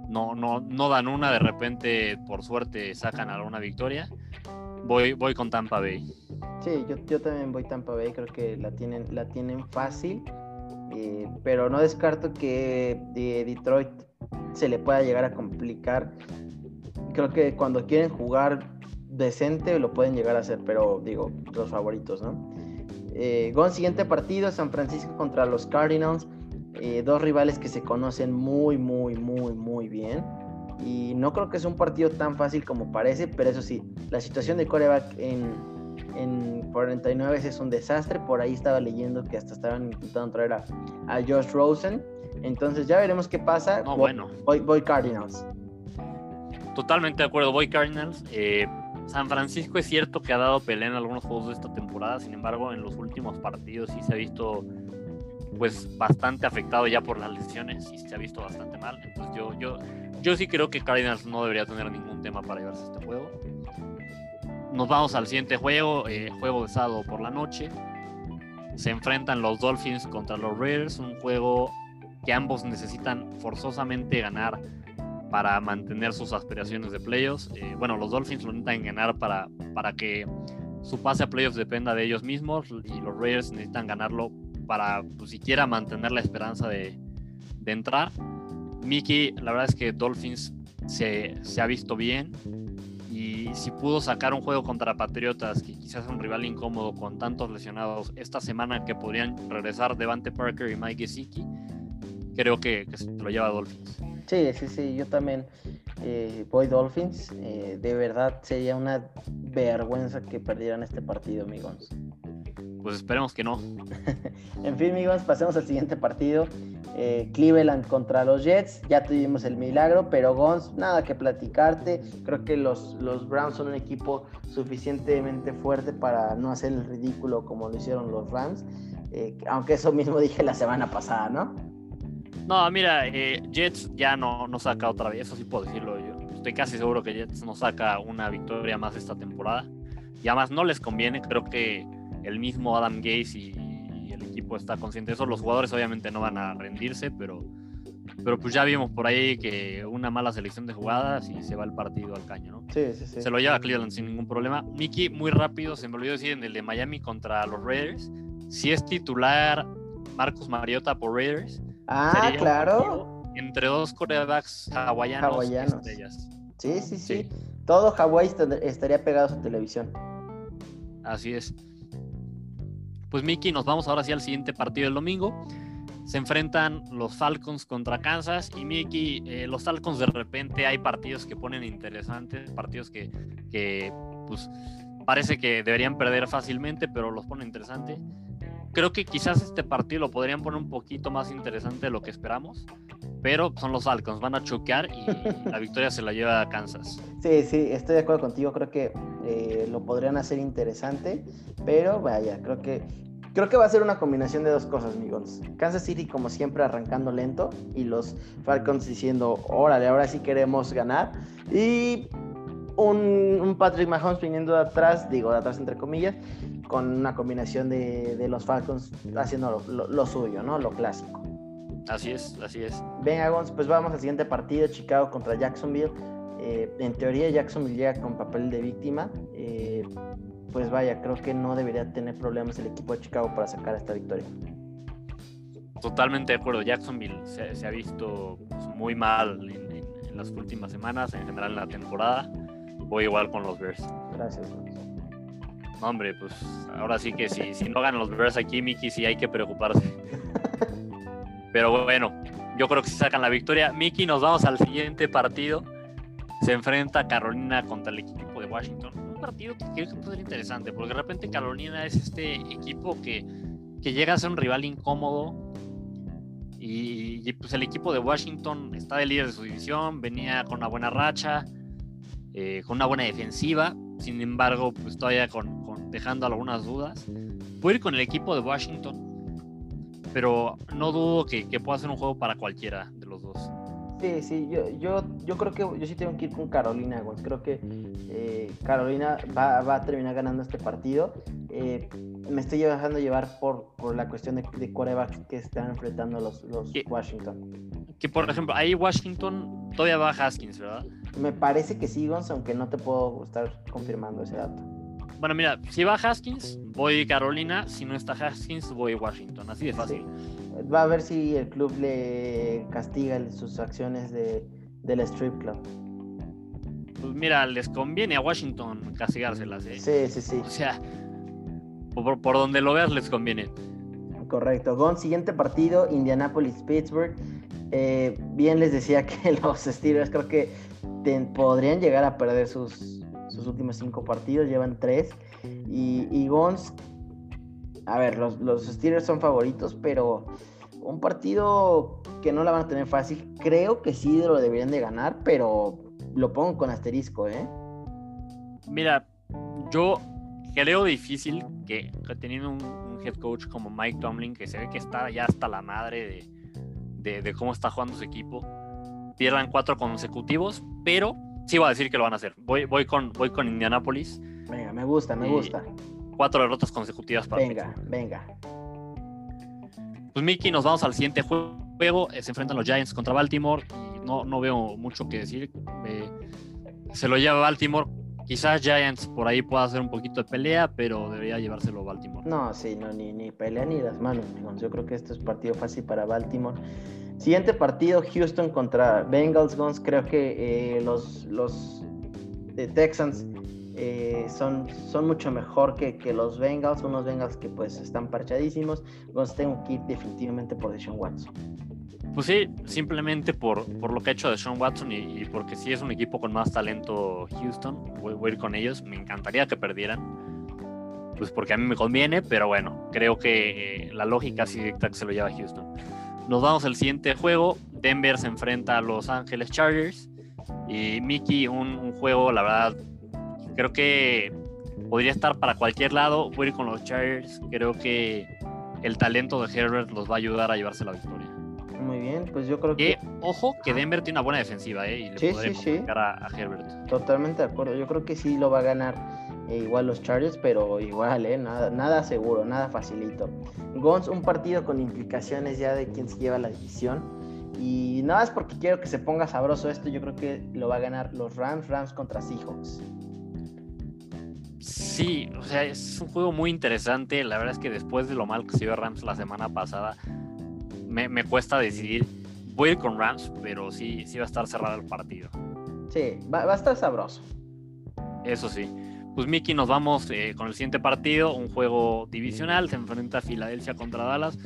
no, no, no dan una, de repente por suerte sacan alguna victoria. Voy, voy con Tampa Bay. Sí, yo, yo también voy Tampa Bay, creo que la tienen, la tienen fácil, eh, pero no descarto que de Detroit se le pueda llegar a complicar. Creo que cuando quieren jugar decente lo pueden llegar a hacer, pero digo, los favoritos, ¿no? Eh, siguiente partido, San Francisco contra los Cardinals. Eh, dos rivales que se conocen muy, muy, muy, muy bien. Y no creo que sea un partido tan fácil como parece, pero eso sí, la situación de coreback en, en 49 es un desastre. Por ahí estaba leyendo que hasta estaban intentando traer a, a Josh Rosen. Entonces ya veremos qué pasa. No, bueno. Voy, Cardinals. Totalmente de acuerdo, voy Cardinals. Eh, San Francisco es cierto que ha dado pelea en algunos juegos de esta temporada, sin embargo en los últimos partidos sí se ha visto pues bastante afectado ya por las lesiones y se ha visto bastante mal. Entonces yo, yo, yo sí creo que Cardinals no debería tener ningún tema para llevarse este juego. Nos vamos al siguiente juego, eh, juego de sábado por la noche. Se enfrentan los Dolphins contra los Raiders, un juego que ambos necesitan forzosamente ganar para mantener sus aspiraciones de playoffs. Eh, bueno, los Dolphins lo necesitan ganar para, para que su pase a playoffs dependa de ellos mismos y los Raiders necesitan ganarlo para pues, siquiera mantener la esperanza de, entrar. Mickey, la verdad es que Dolphins se, ha visto bien y si pudo sacar un juego contra Patriotas, que quizás es un rival incómodo con tantos lesionados esta semana que podrían regresar Devante Parker y Mike Gesicki, creo que, que se lo lleva Dolphins. Sí, sí, sí, yo también eh, voy Dolphins. Eh, de verdad sería una vergüenza que perdieran este partido, amigos. Pues esperemos que no. en fin, amigos, pasemos al siguiente partido. Eh, Cleveland contra los Jets. Ya tuvimos el milagro, pero Gons, nada que platicarte. Creo que los, los Browns son un equipo suficientemente fuerte para no hacer el ridículo como lo hicieron los Rams. aunque eso mismo dije la semana pasada, ¿no? No, mira, eh, Jets ya no, no saca otra vez, eso sí puedo decirlo yo. Estoy casi seguro que Jets no saca una victoria más esta temporada. Y además no les conviene, creo que el mismo Adam Gaze y, el equipo está consciente de eso. Los jugadores obviamente no van a rendirse, pero, pero pues ya vimos por ahí que una mala selección de jugadas y se va el partido al caño, ¿no? Sí, sí, sí. Se lo lleva Cleveland sin ningún problema. Mickey, muy rápido, se me olvidó decir en el de Miami contra los Raiders, si es titular Marcos Mariota por Raiders, Ah, claro. Entre dos corebacks hawaianos, hawaianos. Sí, sí, sí, Todo Hawái estaría pegado a su televisión. Así es. Pues Mickey, nos vamos ahora sí al siguiente partido del domingo. Se enfrentan los Falcons contra Kansas y Mickey, eh, los Falcons de repente hay partidos que ponen interesantes, partidos que, que pues parece que deberían perder fácilmente, pero los ponen interesantes creo que quizás este partido lo podrían poner un poquito más interesante de lo que esperamos, pero son los Falcons, van a choquear y la victoria se la lleva a Kansas. Sí, sí, estoy de acuerdo contigo, creo que eh, lo podrían hacer interesante, pero vaya, creo que creo que va a ser una combinación de dos cosas, amigos. Kansas City como siempre arrancando lento y los Falcons diciendo, órale, ahora sí queremos ganar y un, Patrick Mahomes viniendo de atrás, digo de atrás entre comillas, con una combinación de, los Falcons haciendo lo, suyo, ¿no? Lo clásico. Así es, así es. Venga, Gons, pues vamos al siguiente partido, Chicago contra Jacksonville. Eh, en teoría Jacksonville llega con papel de víctima. Eh, pues vaya, creo que no debería tener problemas el equipo de Chicago para sacar esta victoria. Totalmente de acuerdo. Jacksonville se, ha visto pues, muy mal en, las últimas semanas, en general en la temporada. Voy igual con los Bears. Gracias. hombre, pues ahora sí que si, si no ganan los Bears aquí, Mickey, sí hay que preocuparse. Pero bueno, yo creo que si sacan la victoria. Mickey, nos vamos al siguiente partido. Se enfrenta Carolina contra el equipo de Washington. Un partido que creo que puede ser interesante, porque de repente Carolina es este equipo que, que llega a ser un rival incómodo. Y, pues el equipo de Washington está de líder de su división, venía con una buena racha, eh, con una buena defensiva. Sin embargo, pues todavía con, dejando algunas dudas. Puede ir con el equipo de Washington pero no dudo que, pueda ser un juego para cualquiera de los dos. Sí, sí, yo, yo, yo creo que yo sí tengo que ir con Carolina, güey. Creo que eh, Carolina va, a terminar ganando este partido. Eh, me estoy dejando llevar por, por la cuestión de, de que están enfrentando los, los Washington. Que por ejemplo, ahí Washington todavía va Haskins, ¿verdad? Me parece que sí, Gonz, aunque no te puedo estar confirmando ese dato. Bueno, mira, si va Haskins, voy Carolina. Si no está Haskins, voy Washington. Así de fácil. Va a ver si el club le castiga sus acciones de, del strip club. Pues mira, les conviene a Washington castigárselas, ¿eh? Sí, sí, sí. O sea, por, donde lo veas les conviene. Correcto. Gon, siguiente partido, Indianapolis-Pittsburgh. Eh, bien les decía que los Steelers creo que podrían llegar a perder sus, sus últimos cinco partidos, llevan tres. Y, y Gons, a ver, los, los Steelers son favoritos, pero un partido que no la van a tener fácil, creo que sí lo deberían de ganar, pero lo pongo con asterisco, ¿eh? Mira, yo creo difícil que, teniendo un, head coach como Mike Tomlin, que se ve que está ya hasta la madre de, de cómo está jugando su equipo, pierdan cuatro consecutivos, pero sí voy a decir que lo van a hacer. Voy, voy, con, voy con Indianapolis. Venga, me gusta, me gusta. Cuatro derrotas consecutivas para Venga, venga. Pues Mickey, nos vamos al siguiente juego. Se enfrentan los Giants contra Baltimore y no, no veo mucho que decir. se lo lleva Baltimore. Quizás Giants por ahí pueda hacer un poquito de pelea, pero debería llevárselo Baltimore. No, sí, no, ni, ni pelea ni las manos, Yo creo que esto es partido fácil para Baltimore. Siguiente partido, Houston contra Bengals Guns. Creo que eh, los, los Texans eh, son, son mucho mejor que, que, los Bengals. Unos Bengals que pues están parchadísimos. Guns tengo que ir definitivamente por Deshaun Watson. Pues sí, simplemente por, por lo que ha hecho de Sean Watson y, porque sí es un equipo con más talento Houston, voy, a ir con ellos. Me encantaría que perdieran, pues porque a mí me conviene, pero bueno, creo que eh, la lógica sí dicta que se lo lleva Houston. Nos vamos al siguiente juego. Denver se enfrenta a Los Ángeles Chargers. Y Mickey, un, juego, la verdad, creo que podría estar para cualquier lado. Voy a ir con los Chargers. Creo que el talento de Herbert los va a ayudar a llevarse la victoria. Muy bien, pues yo creo que. ojo, que Denver tiene una buena defensiva, ¿eh? Y le sí, sí, A, a, Herbert. Totalmente de acuerdo. Yo creo que sí lo va a ganar eh, igual los Chargers, pero igual, ¿eh? Nada, nada seguro, nada facilito. Gons, un partido con implicaciones ya de quién se lleva la división. Y nada más porque quiero que se ponga sabroso esto, yo creo que lo va a ganar los Rams, Rams contra Seahawks. Sí, o sea, es un juego muy interesante. La verdad es que después de lo mal que se vio Rams la semana pasada, me, cuesta decidir. Voy a ir con Rams, pero sí, sí va a estar cerrado el partido. Sí, va, va a estar sabroso. Eso sí. Pues Miki, nos vamos eh, con el siguiente partido, un juego divisional, se enfrenta a Filadelfia contra Dallas.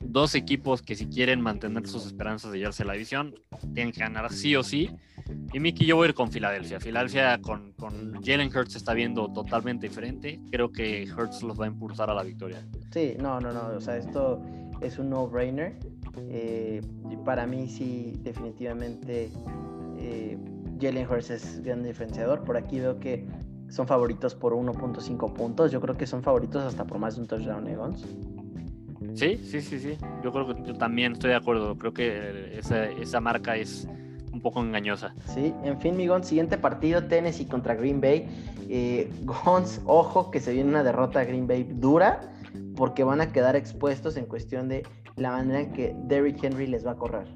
Dos equipos que si quieren mantener sus esperanzas de llevarse la división, tienen que ganar sí o sí. Y Miki, yo voy a ir con Filadelfia. Filadelfia con, con Jalen Hurts está viendo totalmente diferente. Creo que Hurts los va a impulsar a la victoria. Sí, no, no, no. O sea, esto es un no-brainer. Eh, para mí sí, definitivamente eh, Jalen Hurts es gran diferenciador. Por aquí veo que son favoritos por 1.5 puntos. Yo creo que son favoritos hasta por más de un touchdown, Egons. Sí, sí, sí, sí. Yo creo que yo también estoy de acuerdo. Creo que esa, esa marca es un poco engañosa. Sí, en fin, mi Gons, siguiente partido, Tennessee contra Green Bay. Eh, Gons, ojo que se viene una derrota a Green Bay dura porque van a quedar expuestos en cuestión de la manera en que Derrick Henry les va a correr.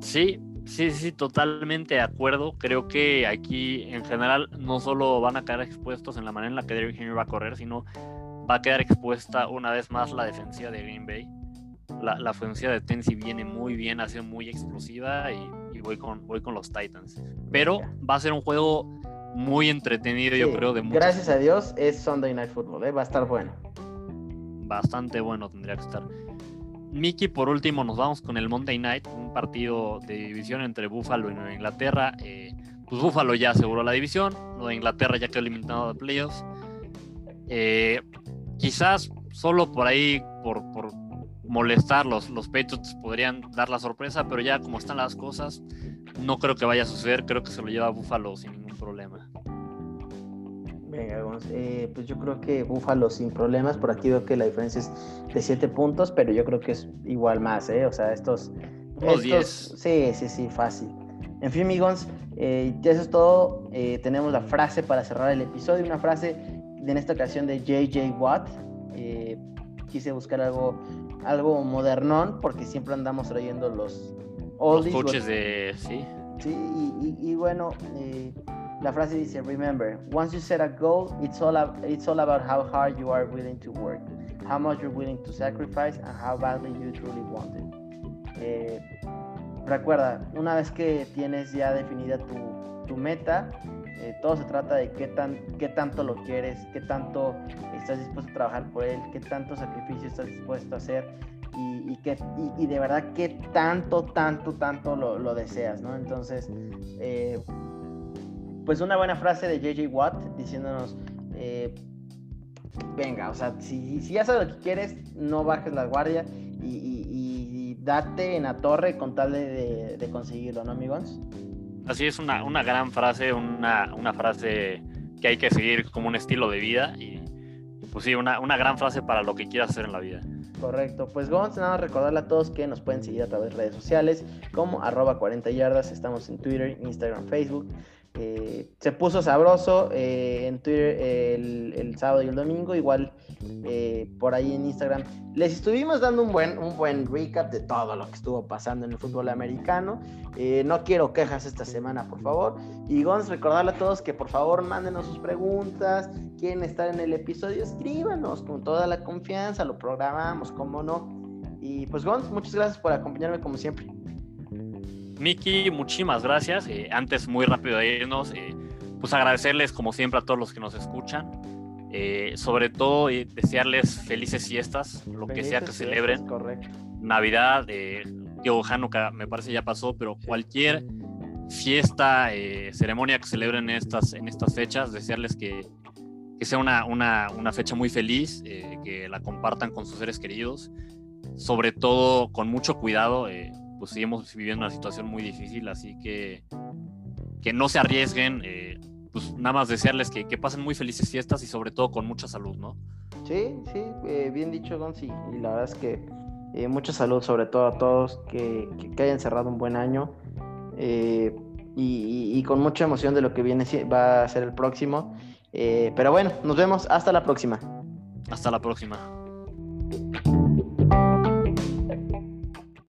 Sí, Sí, sí, totalmente de acuerdo. Creo que aquí en general no solo van a quedar expuestos en la manera en la que Derrick Henry va a correr, sino va a quedar expuesta una vez más la defensiva de Green Bay. La, la ofensiva de Tennessee viene muy bien, ha sido muy explosiva y, voy, con, voy con los Titans. Pero va a ser un juego muy entretenido, yo creo. De Gracias a Dios es Sunday Night Football, ¿eh? va a estar bueno. Bastante bueno tendría que estar. Mickey, por último, nos vamos con el Monday Night, un partido de división entre Buffalo y Nueva Inglaterra. Eh, pues Buffalo ya aseguró la división, Nueva Inglaterra ya quedó eliminado de playoffs. Eh, quizás solo por ahí, por, por molestar, los, los Patriots podrían dar la sorpresa, pero ya como están las cosas, no creo que vaya a suceder. Creo que se lo lleva Buffalo sin ningún problema. Venga, eh, pues yo creo que Buffalo sin problemas. Por aquí veo que la diferencia es de 7 puntos, pero yo creo que es igual más, ¿eh? O sea, estos. Unos 10. Sí, sí, sí, fácil. En fin, amigos, eh, eso es todo. Eh, tenemos la frase para cerrar el episodio. Una frase en esta ocasión de JJ Watt. Eh, quise buscar algo, algo modernón porque siempre andamos trayendo los oldies. Los coaches de. Sí. Sí, y, y, bueno, la frase dice: Remember, once you set a goal, it's all, it's all about how hard you are willing to work, how much you're willing to sacrifice, and how badly you truly want it recuerda, una vez que tienes ya definida tu, meta, eh, todo se trata de qué, tan, qué tanto lo quieres, qué tanto estás dispuesto a trabajar por él, qué tanto sacrificio estás dispuesto a hacer y, y, de verdad qué tanto, tanto, tanto lo, deseas, ¿no? Entonces, eh, pues una buena frase de JJ Watt diciéndonos, eh, venga, o sea, si, si, ya sabes lo que quieres, no bajes la guardia y date en la torre con tal de, conseguirlo, ¿no, amigos? Así es, una, una gran frase, una, frase que hay que seguir como un estilo de vida y, pues sí, una, una gran frase para lo que quieras hacer en la vida. Correcto, pues vamos a recordarle a todos que nos pueden seguir a través de redes sociales como arroba 40 yardas, estamos en Twitter, Instagram, Facebook. Eh, se puso sabroso eh, en Twitter el, sábado y el domingo, igual eh, por ahí en Instagram. Les estuvimos dando un buen, un buen recap de todo lo que estuvo pasando en el fútbol americano. no quiero quejas esta semana, por favor. Y Gons, recordarle a todos que por favor mándenos sus preguntas, quieren estar en el episodio, escríbanos con toda la confianza, lo programamos, como no. Y pues Gons, muchas gracias por acompañarme como siempre. Miki, muchísimas gracias. Eh, antes, muy rápido de irnos, eh, pues agradecerles como siempre a todos los que nos escuchan. Eh, sobre todo desearles felices fiestas, lo que sea que celebren. Correcto. Navidad, Hanukkah me parece ya pasó, pero cualquier fiesta, ceremonia que celebren en estas, en estas fechas, desearles que, que sea una, una, una, fecha muy feliz, que la compartan con sus seres queridos, sobre todo con mucho cuidado pues seguimos viviendo una situación muy difícil, así que que no se arriesguen, eh, pues nada más desearles que, que, pasen muy felices fiestas y sobre todo con mucha salud, ¿no? Sí, sí, eh, bien dicho, Gonzi, y la verdad es que eh, mucha salud sobre todo a todos, que, que, hayan cerrado un buen año y, y, con mucha emoción de lo que viene va a ser el próximo. pero bueno, nos vemos, hasta la próxima. Hasta la próxima.